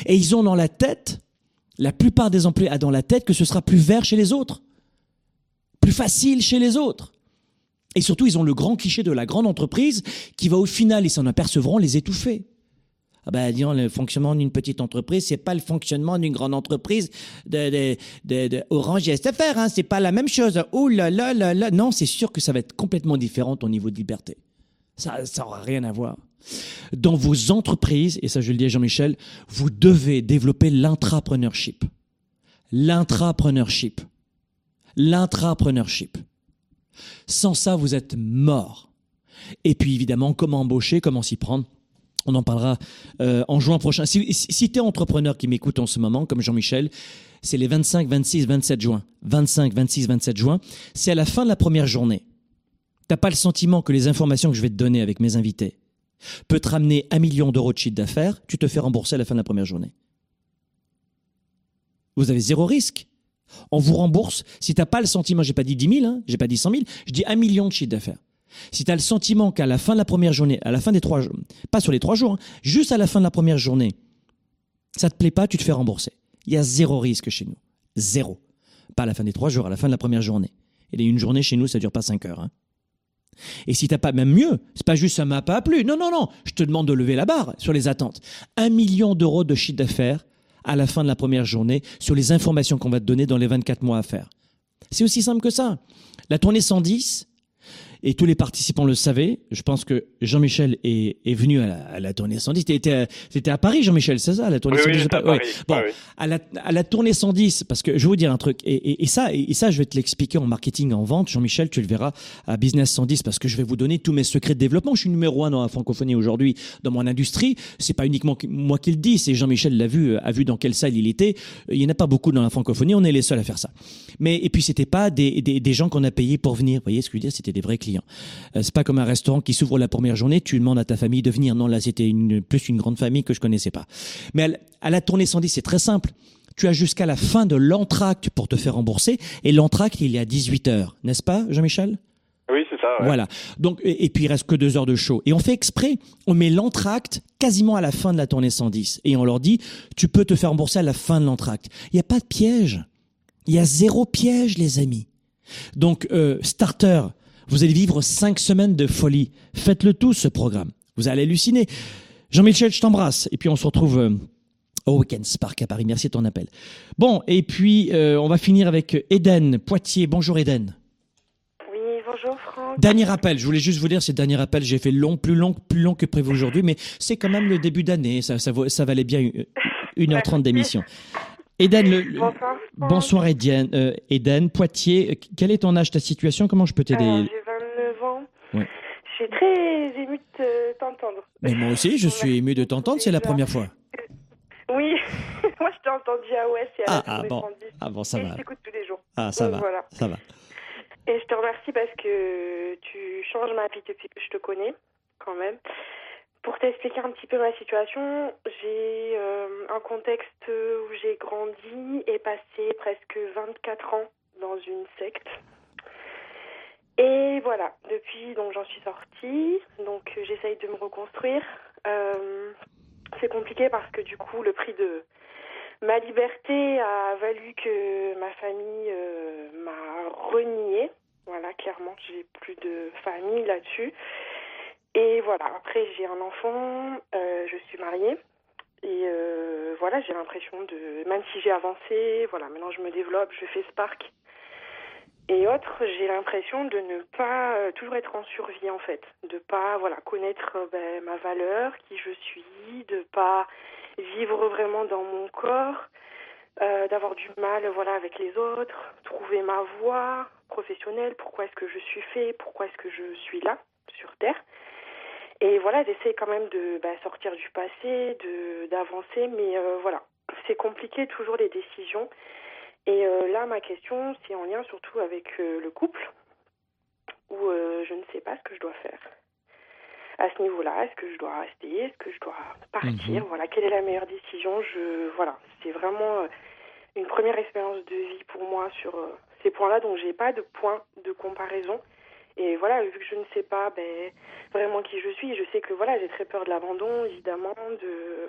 Et ils ont dans la tête, la plupart des employés a dans la tête que ce sera plus vert chez les autres, plus facile chez les autres. Et surtout, ils ont le grand cliché de la grande entreprise qui va au final, ils s'en apercevront, les étouffer. Ah ben, disons, le fonctionnement d'une petite entreprise, c'est pas le fonctionnement d'une grande entreprise de, de, de, de Orange et SFR, hein, c'est pas la même chose. Oh là là là. Non, c'est sûr que ça va être complètement différent au niveau de liberté. Ça, ça aura rien à voir. Dans vos entreprises, et ça je le dis à Jean-Michel, vous devez développer l'intrapreneurship. L'intrapreneurship. L'intrapreneurship. Sans ça, vous êtes mort. Et puis évidemment, comment embaucher, comment s'y prendre? On en parlera euh, en juin prochain. Si, tu es entrepreneur qui m'écoute en ce moment, comme Jean-Michel, c'est les 25, 26, 27 juin. 25, 26, 27 juin. C'est à la fin de la première journée. T'as pas le sentiment que les informations que je vais te donner avec mes invités peut te ramener un million d'euros de chiffre d'affaires, tu te fais rembourser à la fin de la première journée. Vous avez zéro risque. On vous rembourse. Si t'as pas le sentiment, j'ai pas dit 10 000, hein, j'ai pas dit 100 000, je dis un million de chiffre d'affaires. Si tu as le sentiment qu'à la fin de la première journée, à la fin des trois jours, pas sur les trois jours, hein, juste à la fin de la première journée, ça te plaît pas, tu te fais rembourser. Il y a zéro risque chez nous. Zéro. Pas à la fin des trois jours, à la fin de la première journée. Et une journée chez nous, ça dure pas cinq heures. hein. Et si t'as pas, même mieux, c'est pas juste ça m'a pas plu. Non, non, non. Je te demande de lever la barre sur les attentes. Un million d'euros de chiffre d'affaires à la fin de la première journée sur les informations qu'on va te donner dans les 24 mois à faire. C'est aussi simple que ça. La tournée 110, et tous les participants le savaient. Je pense que Jean-Michel est, est venu à la, à la tournée 110. C'était à, Paris, Jean-Michel, c'est ça, la tournée Oui, 110 oui, à ouais. Bon, Ah oui. à la, à la tournée 110, parce que je vais vous dire un truc, et, et- et ça, et, ça, je vais te l'expliquer en marketing, en vente. Jean-Michel, tu le verras à Business 110, parce que je vais vous donner tous mes secrets de développement. Je suis numéro un dans la francophonie aujourd'hui, dans mon industrie. C'est pas uniquement que- moi qui le dis, c'est Jean-Michel l'a vu, a vu dans quelle salle il était. Il y en a pas beaucoup dans la francophonie, on est les seuls à faire ça. Mais et puis c'était pas des, des, des gens qu'on a payés pour venir. Vous voyez ce que je veux dire? C'était des vrais clients. Euh, c'est pas comme un restaurant qui s'ouvre la première journée, tu demandes à ta famille de venir. Non, là c'était une, plus une grande famille que je connaissais pas. Mais à, la- à la tournée 110, c'est très simple. Tu as jusqu'à la fin de l'entracte pour te faire rembourser. Et l'entracte, il est à 18 heures, n'est-ce pas, Jean-Michel? Oui, c'est ça. ouais. voilà. Donc, et, et puis il reste que deux heures de show. Et on fait exprès, on met l'entracte quasiment à la fin de la tournée 110. Et on leur dit, tu peux te faire rembourser à la fin de l'entracte. Il n'y a pas de piège. Il y a zéro piège, les amis. Donc, euh, starter, vous allez vivre cinq semaines de folie. Faites-le tous, ce programme. Vous allez halluciner. Jean-Michel, je t'embrasse. Et puis on se retrouve euh, au Weekend Spark à Paris. Merci de ton appel. Bon, et puis euh, on va finir avec Eden Poitiers. Bonjour Eden. Oui, bonjour Franck. Dernier appel, je voulais juste vous dire, c'est le dernier appel, j'ai fait long, plus long, plus long que prévu aujourd'hui, mais c'est quand même le début d'année, ça, ça, valait bien une- 1h30 d'émission. Eden, le, le- Bonsoir. bonsoir Eden, euh, Eden, Poitiers, quel est ton âge, ta situation, comment je peux t'aider? J'ai 29 ans. Ouais. Je suis très émue de te- t'entendre. Mais moi aussi, je suis ému de t'entendre, c'est la première fois. Oui, moi je t'ai entendu à Ouest et à Ah, ah Tournée bon, 110. ah bon, ça et va. je t'écoute tous les jours. Ah, ça Donc, va, Voilà. ça va. Et je te remercie parce que tu changes ma vie depuis que je te connais, quand même. Pour t'expliquer un petit peu ma situation, j'ai euh, un contexte où j'ai grandi et passé presque 24 ans dans une secte. Et voilà, depuis donc j'en suis sortie, donc j'essaye de me reconstruire. Euh, c'est compliqué parce que du coup le prix de ma liberté a valu que ma famille euh, m'a renié. Voilà, clairement, j'ai plus de famille là-dessus. Et voilà, après j'ai un enfant, euh, je suis mariée. Et euh, voilà, j'ai l'impression de, même si j'ai avancé, voilà, maintenant je me développe, je fais Spark et autres, j'ai l'impression de ne pas euh, toujours être en survie en fait, de pas voilà connaître ben, ma valeur, qui je suis, de pas vivre vraiment dans mon corps, d'avoir du mal voilà avec les autres, trouver ma voie professionnelle, pourquoi est-ce que je suis fait, pourquoi est-ce que je suis là sur terre. Et voilà, j'essaie quand même de ben, sortir du passé, de d'avancer, mais euh, voilà, c'est compliqué toujours les décisions. Et euh, là, ma question, c'est en lien surtout avec euh, le couple, où je ne sais pas ce que je dois faire. À ce niveau-là, est-ce que je dois rester, est-ce que je dois partir, Mhm. voilà, quelle est la meilleure décision? Je, voilà, c'est vraiment une première expérience de vie pour moi sur ces points-là, donc j'ai pas de point de comparaison. Et voilà, vu que je ne sais pas ben, vraiment qui je suis, je sais que voilà, j'ai très peur de l'abandon, évidemment, de,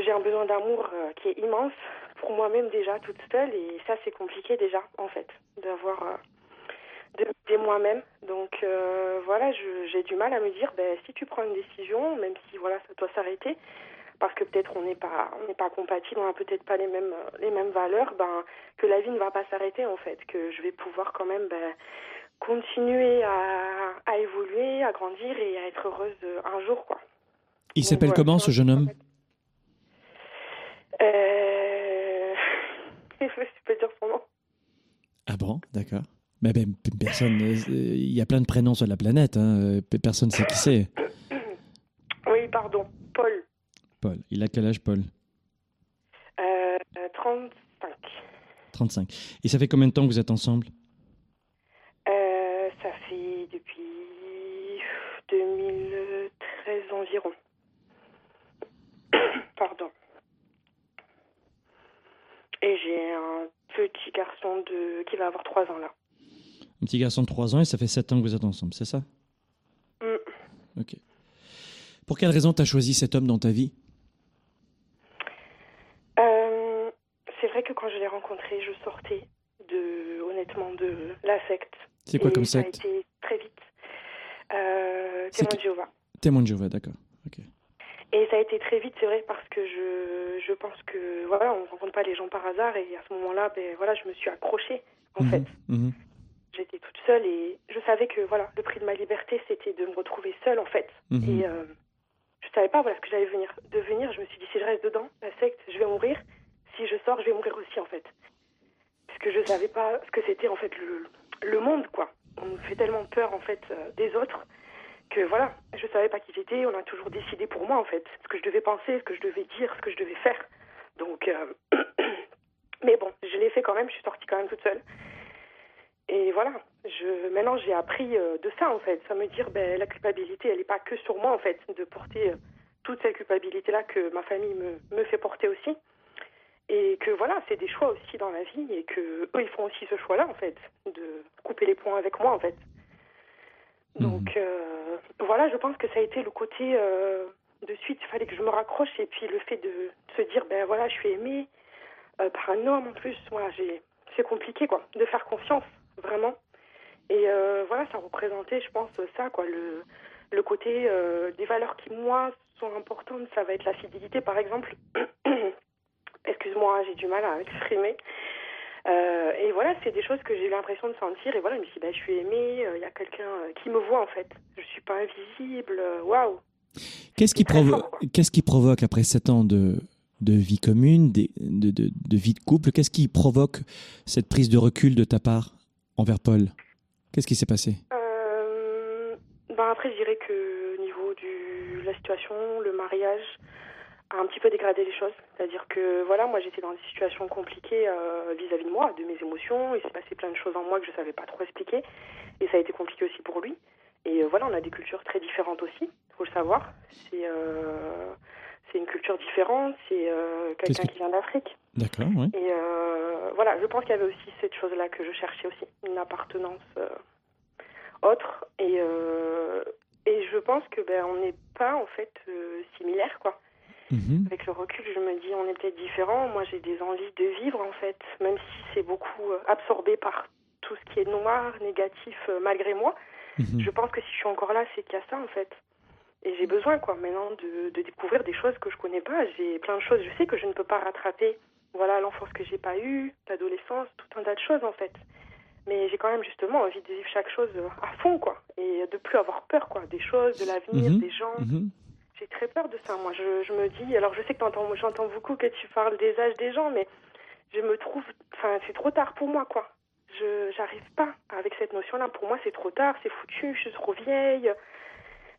j'ai un besoin d'amour euh, qui est immense pour moi-même déjà toute seule, et ça c'est compliqué déjà en fait, d'avoir euh, de m'aider moi-même. Donc euh, voilà, j'ai du mal à me dire, ben, si tu prends une décision, même si voilà, ça doit s'arrêter, parce que peut-être on n'est pas on n'est pas compatible, on n'a peut-être pas les mêmes les mêmes valeurs, ben que la vie ne va pas s'arrêter en fait, que je vais pouvoir quand même ben, continuer à, à évoluer, à grandir et à être heureuse un jour quoi. Il s'appelle voilà, comment ce jeune homme? Euh... je peux dire son nom. Ah bon, d'accord. Mais ben, personne, euh, il y a plein de prénoms sur la planète, hein, euh, personne sait qui c'est. Oui, pardon, Paul. Paul, il a quel âge Paul? Euh, 35. 35. Et ça fait combien de temps que vous êtes ensemble Euh, ça fait depuis 2013 environ. Pardon. Et j'ai un petit garçon de qui va avoir 3 ans là. Un petit garçon de 3 ans et ça fait 7 ans que vous êtes ensemble, c'est ça? Mm. Ok. Pour quelle raison tu as choisi cet homme dans ta vie? Euh, c'est vrai que quand je l'ai rencontré, je sortais de, honnêtement, de la secte. C'est quoi Et comme ça a secte? été très vite. Euh, témoin de Jéhovah. Témoin de Jéhovah, d'accord. Et ça a été très vite, c'est vrai, parce que je, je pense que voilà, on ne rencontre pas les gens par hasard et à ce moment-là, ben voilà, je me suis accrochée. En fait, Mhm. j'étais toute seule et je savais que voilà, le prix de ma liberté, c'était de me retrouver seule en fait. Mhm. Et euh, je savais pas voilà ce que j'allais venir devenir. Je me suis dit si je reste dedans, la secte, je vais mourir. Si je sors, je vais mourir aussi en fait. Parce que je savais pas ce que c'était en fait le, le monde quoi. On nous fait tellement peur en fait euh, des autres que voilà, je savais pas qui j'étais. On a toujours décidé pour moi en fait ce que je devais penser, ce que je devais dire, ce que je devais faire. Donc, euh, mais bon, je l'ai fait quand même. Je suis sortie quand même toute seule. Et voilà, je, maintenant j'ai appris euh, de ça en fait, ça me dire ben, la culpabilité elle n'est pas que sur moi en fait, de porter toute cette culpabilité là que ma famille me, me fait porter aussi. Et que voilà, c'est des choix aussi dans la vie et que eux ils font aussi ce choix là en fait, de couper les points avec moi en fait. Donc euh, voilà, je pense que ça a été le côté euh, de suite, il fallait que je me raccroche et puis le fait de se dire ben voilà, je suis aimée euh, par un homme en plus, voilà, j'ai c'est compliqué quoi, de faire confiance vraiment. Et voilà, ça représentait, je pense, ça quoi, le le côté des valeurs qui moi sont importantes, ça va être la fidélité par exemple. Excuse-moi, j'ai du mal à exprimer. Euh, et voilà, c'est des choses que j'ai eu l'impression de sentir. Et voilà, je me suis dit, bah, je suis aimée, euh, il y a quelqu'un euh, qui me voit en fait. Je suis pas invisible, waouh. Qu'est-ce qui, provo- qu'est-ce qui provoque, après 7 ans de, de vie commune, de, de, de vie de couple, qu'est-ce qui provoque cette prise de recul de ta part envers Paul? Qu'est-ce qui s'est passé? Euh, ben après, je dirais que au niveau de la situation, le mariage a un petit peu dégradé les choses. C'est-à-dire que voilà, moi j'étais dans des situations compliquées euh, vis-à-vis de moi, de mes émotions. Il s'est passé plein de choses en moi que je savais pas trop expliquer. Et ça a été compliqué aussi pour lui. Et euh, voilà, on a des cultures très différentes aussi, faut le savoir. C'est euh, c'est une culture différente, c'est euh, quelqu'un que- qui vient d'Afrique. D'accord, oui. Et euh, voilà, je pense qu'il y avait aussi cette chose-là que je cherchais aussi, une appartenance autre. Et, et je pense que ben on n'est pas en fait similaires quoi. Mhm. Avec le recul, je me dis on est peut-être différents. Moi, j'ai des envies de vivre en fait, même si c'est beaucoup euh, absorbé par tout ce qui est noir, négatif, euh, malgré moi. Mhm. Je pense que si je suis encore là, c'est qu'il y a ça en fait. Et j'ai besoin quoi maintenant de, de, découvrir des choses que je connais pas. J'ai plein de choses. Je sais que je ne peux pas rattraper. Voilà l'enfance que j'ai pas eue, l'adolescence, tout un tas de choses en fait. Mais j'ai quand même justement envie de vivre chaque chose à fond quoi et de plus avoir peur quoi des choses, de l'avenir, Mhm. des gens. J'ai très peur de ça. Moi, je, me dis. Alors, je sais que j'entends beaucoup que tu parles des âges des gens, mais je me trouve. Enfin, c'est trop tard pour moi, quoi. Je j'arrive pas avec cette notion-là. Pour moi, c'est trop tard, c'est foutu, je suis trop vieille.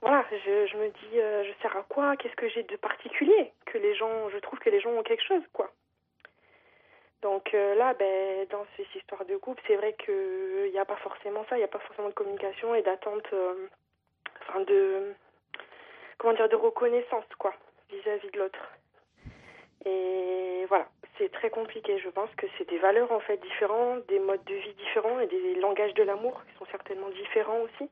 Voilà, je, je me dis, euh, je sers à quoi? Qu'est-ce que j'ai de particulier Que les gens, je trouve que les gens ont quelque chose, quoi. Donc euh, là, ben, dans ces histoires de couple, c'est vrai qu'il n'y a pas forcément ça, il n'y a pas forcément de communication et d'attente, euh, enfin de, comment dire, de reconnaissance, quoi, vis-à-vis de l'autre. Et voilà, c'est très compliqué. Je pense que c'est des valeurs en fait différentes, des modes de vie différents et des langages de l'amour qui sont certainement différents aussi.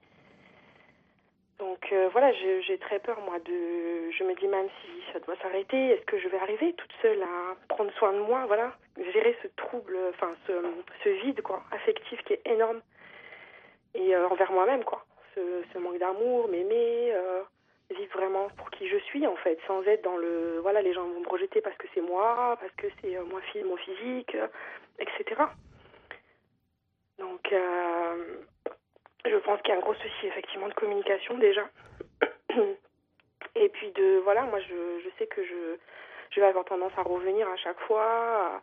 Donc euh, voilà, j'ai très peur moi de. Je me dis même si ça doit s'arrêter, est-ce que je vais arriver toute seule à prendre soin de moi, voilà, gérer ce trouble, enfin ce, vide quoi, affectif qui est énorme et euh, envers moi-même quoi, ce, ce manque d'amour, m'aimer, euh, vivre vraiment pour qui je suis en fait, sans être dans le voilà les gens vont me rejeter parce que c'est moi, parce que c'est euh, moi mon physique, euh, etc. Donc euh, je pense qu'il y a un gros souci effectivement de communication déjà. Et puis de voilà, moi je, je sais que je, je vais avoir tendance à revenir à chaque fois.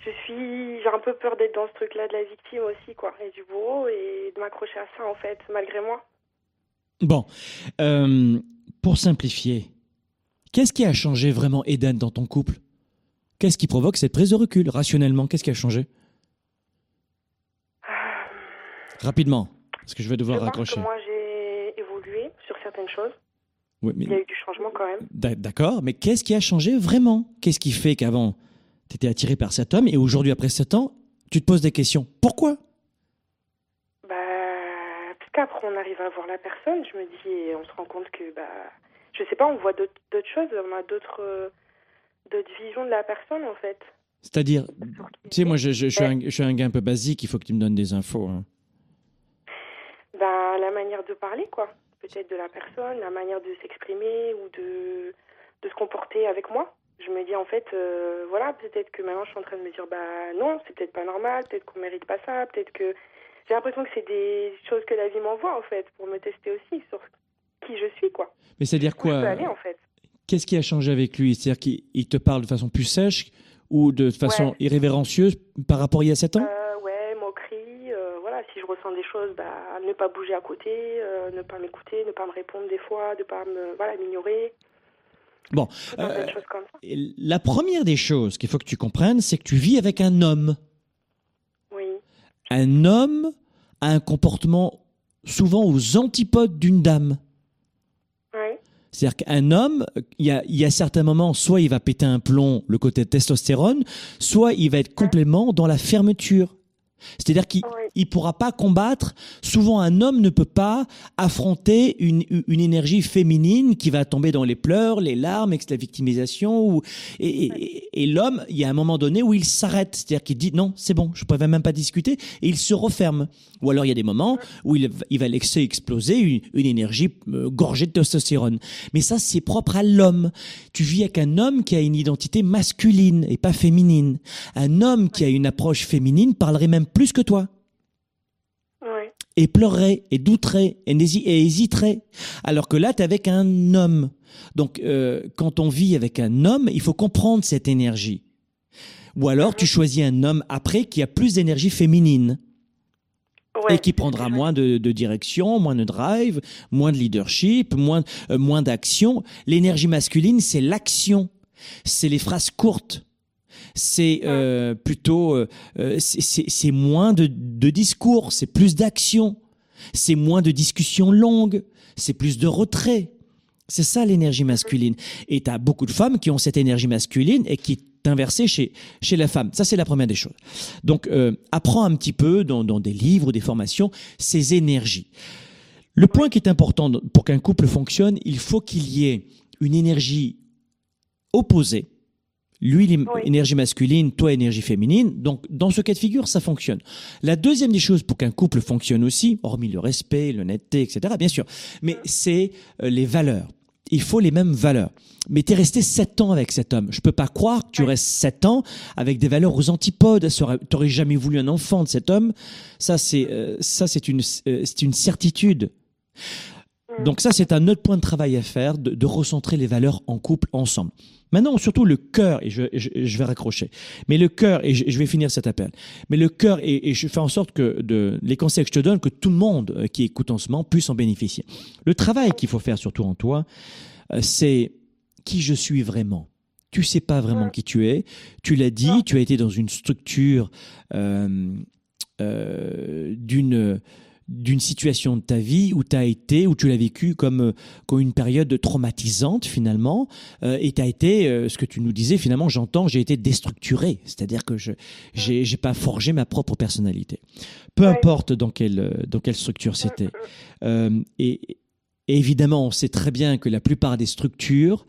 Je suis j'ai un peu peur d'être dans ce truc là de la victime aussi quoi et du bourreau et de m'accrocher à ça en fait malgré moi. Bon, pour simplifier, qu'est-ce qui a changé vraiment Eden dans ton couple? Qu'est-ce qui provoque cette prise de recul rationnellement? Qu'est-ce qui a changé? Rapidement, parce que je vais devoir je raccrocher. que moi j'ai évolué sur certaines choses. Oui, mais- Il y a eu du changement quand même. D'a- D'accord, mais qu'est-ce qui a changé vraiment? Qu'est-ce qui fait qu'avant, tu étais attiré par cet homme et aujourd'hui, après 7 ans, tu te poses des questions. Pourquoi? Qu'après on arrive à voir la personne, je me dis, et on se rend compte que, bah, je sais pas, on voit d'autres choses, on a d'autres euh, d'autres visions de la personne en fait. C'est-à-dire, tu sais, moi, je, je- je suis un, je suis un gars un peu basique, il faut que tu me donnes des infos. hein. Bah, la manière de parler, quoi. Peut-être de la personne, la manière de s'exprimer ou de, de se comporter avec moi. Je me dis, en fait, euh, voilà, peut-être que maintenant je suis en train de me dire, bah non, c'est peut-être pas normal, peut-être qu'on mérite pas ça, peut-être que. J'ai l'impression que c'est des choses que la vie m'envoie, en fait, pour me tester aussi sur qui je suis, quoi. Mais c'est-à-dire quoi peux aller, en fait. Qu'est-ce qui a changé avec lui? C'est-à-dire qu'il il te parle de façon plus sèche ou de façon Ouais. irrévérencieuse par rapport à il y a 7 ans? Euh, ouais, moquerie, euh, voilà, si je ressens des choses, bah, ne pas bouger à côté, euh, ne pas m'écouter, ne pas me répondre des fois, ne pas me, voilà, m'ignorer, Bon, comme ça. la première des choses qu'il faut que tu comprennes, c'est que tu vis avec un homme. Un homme a un comportement souvent aux antipodes d'une dame. C'est-à-dire qu'un homme, il y a, il y a certains moments, soit il va péter un plomb, le côté testostérone, soit il va être complètement dans la fermeture. C'est-à-dire qu'il ne pourra pas combattre. Souvent, un homme ne peut pas affronter une, une énergie féminine qui va tomber dans les pleurs, les larmes, la victimisation. Ou, et et, et l'homme, il y a un moment donné où il s'arrête. C'est-à-dire qu'il dit non, c'est bon, je ne pourrais même pas discuter. Et il se referme. Ou alors, il y a des moments où il, va- il va laisser exploser une, une énergie euh, gorgée de testostérone. Mais ça, c'est propre à l'homme. Tu vis avec un homme qui a une identité masculine et pas féminine. Un homme qui a une approche féminine parlerait même plus que toi. Et pleurerait et douterait et, et hésiterait. Alors que là, tu es avec un homme. Donc, euh, quand on vit avec un homme, il faut comprendre cette énergie. Ou alors, tu choisis un homme après qui a plus d'énergie féminine. et qui prendra moins de, de direction, moins de drive, moins de leadership, moins, euh, moins d'action. L'énergie masculine, c'est l'action. C'est les phrases courtes. C'est euh, plutôt, euh, euh, c'est- moins de, de discours, c'est plus d'action, c'est moins de discussions longues, c'est plus de retrait. C'est ça l'énergie masculine. Et tu as beaucoup de femmes qui ont cette énergie masculine et qui est inversée chez, chez la femme. Ça, c'est la première des choses. Donc, euh, apprends un petit peu dans, dans des livres ou des formations ces énergies. Le point qui est important pour qu'un couple fonctionne, il faut qu'il y ait une énergie opposée Lui, est énergie masculine, toi, énergie féminine. Donc, dans ce cas de figure, ça fonctionne. La deuxième des choses pour qu'un couple fonctionne aussi, hormis le respect, l'honnêteté, etc., bien sûr, mais c'est euh, les valeurs. Il faut les mêmes valeurs. Mais tu es resté sept ans avec cet homme. Je peux pas croire que tu restes sept ans avec des valeurs aux antipodes. Tu n'aurais jamais voulu un enfant de cet homme. Ça, c'est euh, c'est une, euh, c'est une certitude. Donc ça, c'est un autre point de travail à faire, de, de recentrer les valeurs en couple ensemble. Maintenant, surtout le cœur, et je, je, vais raccrocher, mais le cœur, et je, vais finir cet appel, mais le cœur, et, je fais en sorte que de, les conseils que je te donne, que tout le monde euh, qui écoute en ce moment puisse en bénéficier. Le travail qu'il faut faire surtout en toi, euh, c'est qui je suis vraiment. Tu sais pas vraiment qui tu es. Tu l'as dit, tu as été dans une structure euh, euh, d'une d'une situation de ta vie où tu as été, où tu l'as vécu comme, euh, comme une période traumatisante finalement, euh, et tu as été, euh, ce que tu nous disais finalement, j'entends, j'ai été déstructuré, c'est-à-dire que je j'ai j'ai pas forgé ma propre personnalité. Peu importe dans quelle dans quelle structure c'était. Euh, et, évidemment, on sait très bien que la plupart des structures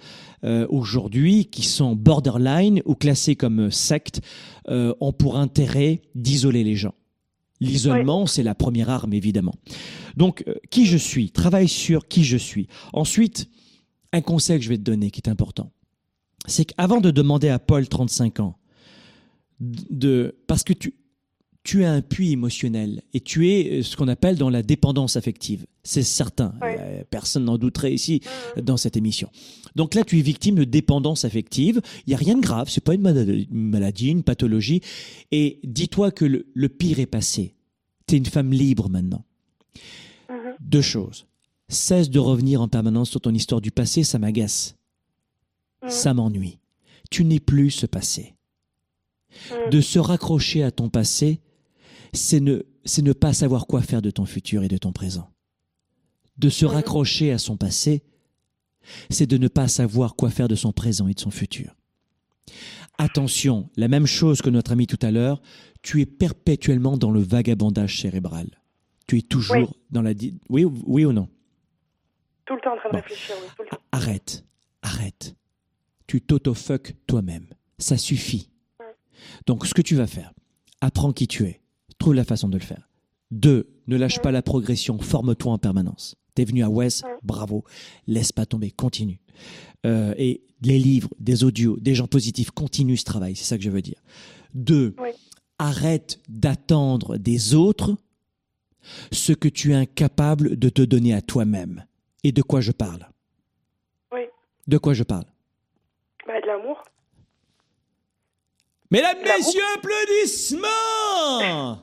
aujourd'hui qui sont borderline ou classées comme sectes ont pour intérêt d'isoler les gens. L'isolement, c'est la première arme, évidemment. Donc, euh, qui je suis? Travaille sur qui je suis. Ensuite, un conseil que je vais te donner qui est important, c'est qu'avant de demander à Paul, 35 ans, de, parce que tu, tu as un puits émotionnel et tu es euh, ce qu'on appelle dans la dépendance affective. C'est certain. Euh, personne n'en douterait ici mmh. dans cette émission. Donc là, tu es victime de dépendance affective. Il n'y a rien de grave. C'est pas une maladie, une pathologie. Et dis-toi que le, pire est passé. Tu es une femme libre maintenant. Mmh. Deux choses. Cesse de revenir en permanence sur ton histoire du passé. Ça m'agace. Mmh. Ça m'ennuie. Tu n'es plus ce passé. De se raccrocher à ton passé, c'est ne, c'est ne pas savoir quoi faire de ton futur et de ton présent. De se raccrocher à son passé, c'est de ne pas savoir quoi faire de son présent et de son futur. Attention, la même chose que notre ami tout à l'heure, tu es perpétuellement dans le vagabondage cérébral. Tu es toujours dans la... Oui, oui ou non? Tout le temps en train de réfléchir. Arrête, arrête. Tu t'auto-fuck toi-même. Ça suffit. Donc ce que tu vas faire, apprends qui tu es. Trouve la façon de le faire. Deux, ne lâche pas la progression, forme-toi en permanence. T'es venu à West, bravo. Laisse pas tomber, continue. Euh, et les livres, des audios, des gens positifs, continue ce travail, c'est ça que je veux dire. Deux, arrête d'attendre des autres ce que tu es incapable de te donner à toi-même. Et de quoi je parle? Oui. De quoi je parle? Bah, De l'amour. Mesdames, messieurs, applaudissements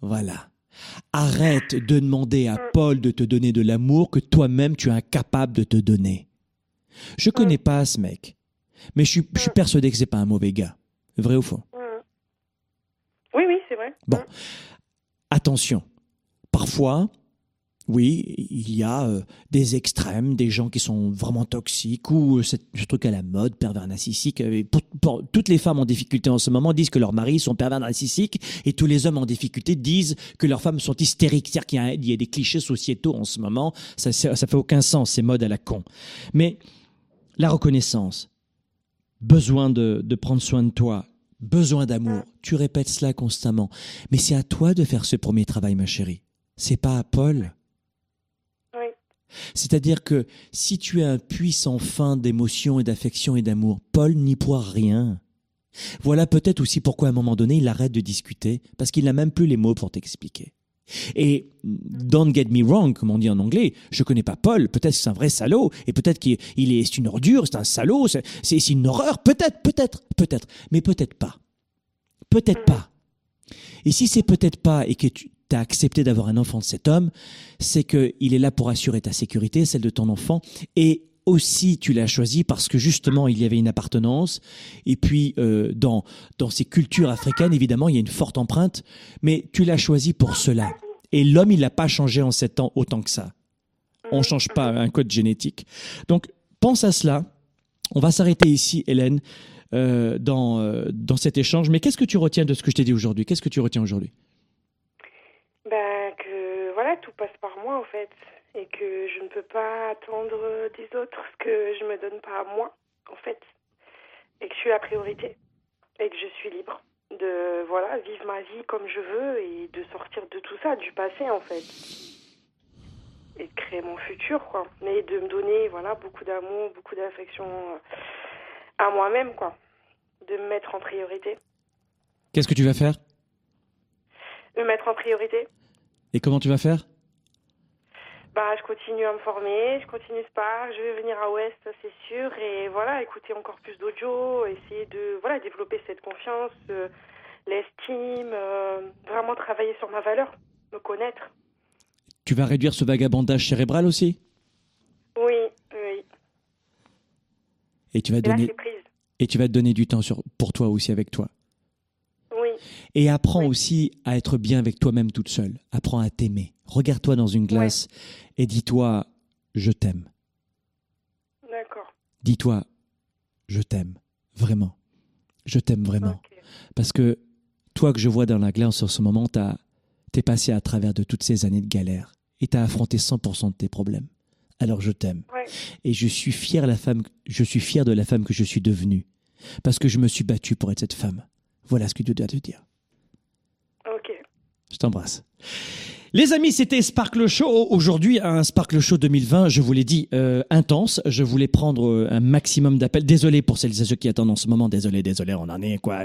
Voilà. Arrête de demander à Paul de te donner de l'amour que toi-même tu es incapable de te donner. Je connais pas ce mec, mais je suis, je suis persuadé que c'est pas un mauvais gars. Vrai ou faux? Oui, oui, c'est vrai. Bon, attention. Parfois, oui, il y a euh, des extrêmes, des gens qui sont vraiment toxiques ou euh, ce truc à la mode, pervers narcissique. Euh, toutes les femmes en difficulté en ce moment disent que leurs maris sont pervers narcissiques et tous les hommes en difficulté disent que leurs femmes sont hystériques. C'est-à-dire qu'il y, a des clichés sociétaux en ce moment. Ça, ça, ça fait aucun sens, ces modes à la con. Mais la reconnaissance, besoin de, de prendre soin de toi, besoin d'amour. Tu répètes cela constamment. Mais c'est à toi de faire ce premier travail, ma chérie. C'est pas à Paul. C'est-à-dire que si tu es un puissant fin d'émotion et d'affection et d'amour, Paul n'y pourra rien. Voilà peut-être aussi pourquoi à un moment donné il arrête de discuter, parce qu'il n'a même plus les mots pour t'expliquer. Et don't get me wrong, comme on dit en anglais, je connais pas Paul, peut-être c'est un vrai salaud, et peut-être qu'il est, c'est une ordure, c'est un salaud, c'est une horreur, peut-être, peut-être, peut-être, mais peut-être pas. Peut-être pas. Et si c'est peut-être pas et que tu, accepté d'avoir un enfant de cet homme, c'est qu'il est là pour assurer ta sécurité, celle de ton enfant, et aussi tu l'as choisi parce que justement il y avait une appartenance. Et puis euh, dans dans ces cultures africaines évidemment il y a une forte empreinte mais tu l'as choisi pour cela. Et l'homme il n'a pas changé en sept ans autant que ça. On change pas un code génétique. Donc pense à cela. On va s'arrêter ici Hélène euh, dans euh, dans cet échange. Mais qu'est-ce que tu retiens de ce que je t'ai dit aujourd'hui? Qu'est-ce que tu retiens aujourd'hui? Ben, que voilà, tout passe par moi en fait. Et que je ne peux pas attendre des autres ce que je me donne pas à moi en fait. et que je suis la priorité et que je suis libre de voilà vivre ma vie comme je veux et de sortir de tout ça, du passé en fait, et de créer mon futur quoi. Mais de me donner voilà beaucoup d'amour, beaucoup d'affection euh, à moi-même quoi, de me mettre en priorité, Qu'est-ce que tu vas faire? Me mettre en priorité. Et comment tu vas faire? Bah, je continue à me former, je continue Spark, je vais venir à Ouest, c'est sûr, et voilà, écouter encore plus d'audio, essayer de voilà développer cette confiance, euh, l'estime, euh, vraiment travailler sur ma valeur, me connaître. Tu vas réduire ce vagabondage cérébral aussi? Oui, oui. Et tu vas Et donner et tu vas te donner du temps sur, pour toi aussi avec toi. Et apprends aussi à être bien avec toi-même toute seule. Apprends à t'aimer. Regarde-toi dans une glace et dis-toi je t'aime. D'accord. Dis-toi je t'aime vraiment. Je t'aime vraiment. Parce que toi que je vois dans la glace en ce moment, t'as t'es passé à travers de toutes ces années de galère et t'as affronté 100% de tes problèmes. Alors je t'aime. Ouais. Et je suis fier la femme, je suis fier de la femme que je suis devenue parce que je me suis battu pour être cette femme. Voilà ce que je dois te dire. Je t'embrasse. Les amis, c'était Sparkle Show. Aujourd'hui, un Sparkle Show 2020, je vous l'ai dit, euh, intense. Je voulais prendre euh, un maximum d'appels. Désolé pour celles et ceux qui attendent en ce moment. Désolé, désolé, on en est quoi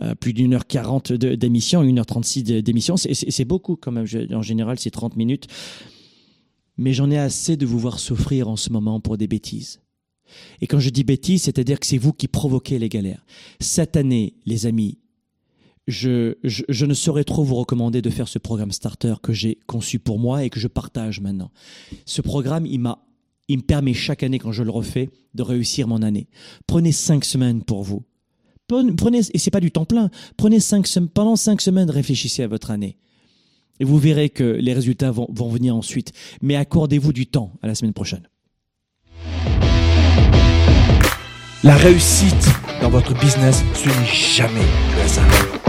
euh, Plus d'une heure quarante d'émission, une heure trente-six d'émission. C'est- beaucoup quand même. En général, c'est 30 minutes. Mais j'en ai assez de vous voir souffrir en ce moment pour des bêtises. Et quand je dis bêtises, c'est-à-dire que c'est vous qui provoquez les galères. Cette année, les amis, je, ne saurais trop vous recommander de faire ce programme starter que j'ai conçu pour moi et que je partage maintenant. Ce programme, il m'a, il me permet chaque année, quand je le refais, de réussir mon année. Prenez cinq semaines pour vous. Prenez, et c'est pas du temps plein. Prenez cinq semaines, pendant cinq semaines, réfléchissez à votre année. Et vous verrez que les résultats vont, vont venir ensuite. Mais accordez-vous du temps à la semaine prochaine. La réussite dans votre business, ce n'est jamais le hasard.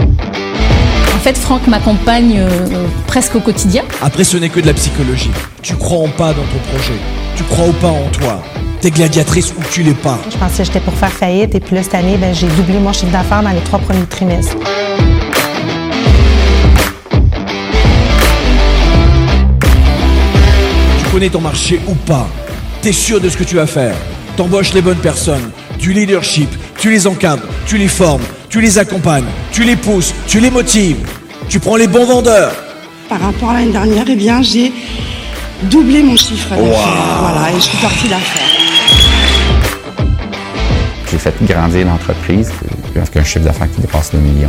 En fait, Franck m'accompagne euh, presque au quotidien. Après, ce n'est que de la psychologie. Tu crois en pas dans ton projet. Tu crois ou pas en toi. T'es gladiatrice ou tu l'es pas. Je pensais que j'étais pour faire faillite et puis là, cette année, ben, j'ai doublé mon chiffre d'affaires dans les trois premiers trimestres. Tu connais ton marché ou pas. T'es sûr de ce que tu vas faire. T'embauches les bonnes personnes. Du leadership. Tu les encadres. Tu les formes. Tu les accompagnes. Tu les pousses. Tu les motives. Tu prends les bons vendeurs. Par rapport à l'année dernière, eh bien, j'ai doublé mon chiffre d'affaires. Voilà, et je suis sortie d'affaires. J'ai fait grandir l'entreprise avec un chiffre d'affaires qui dépasse le million.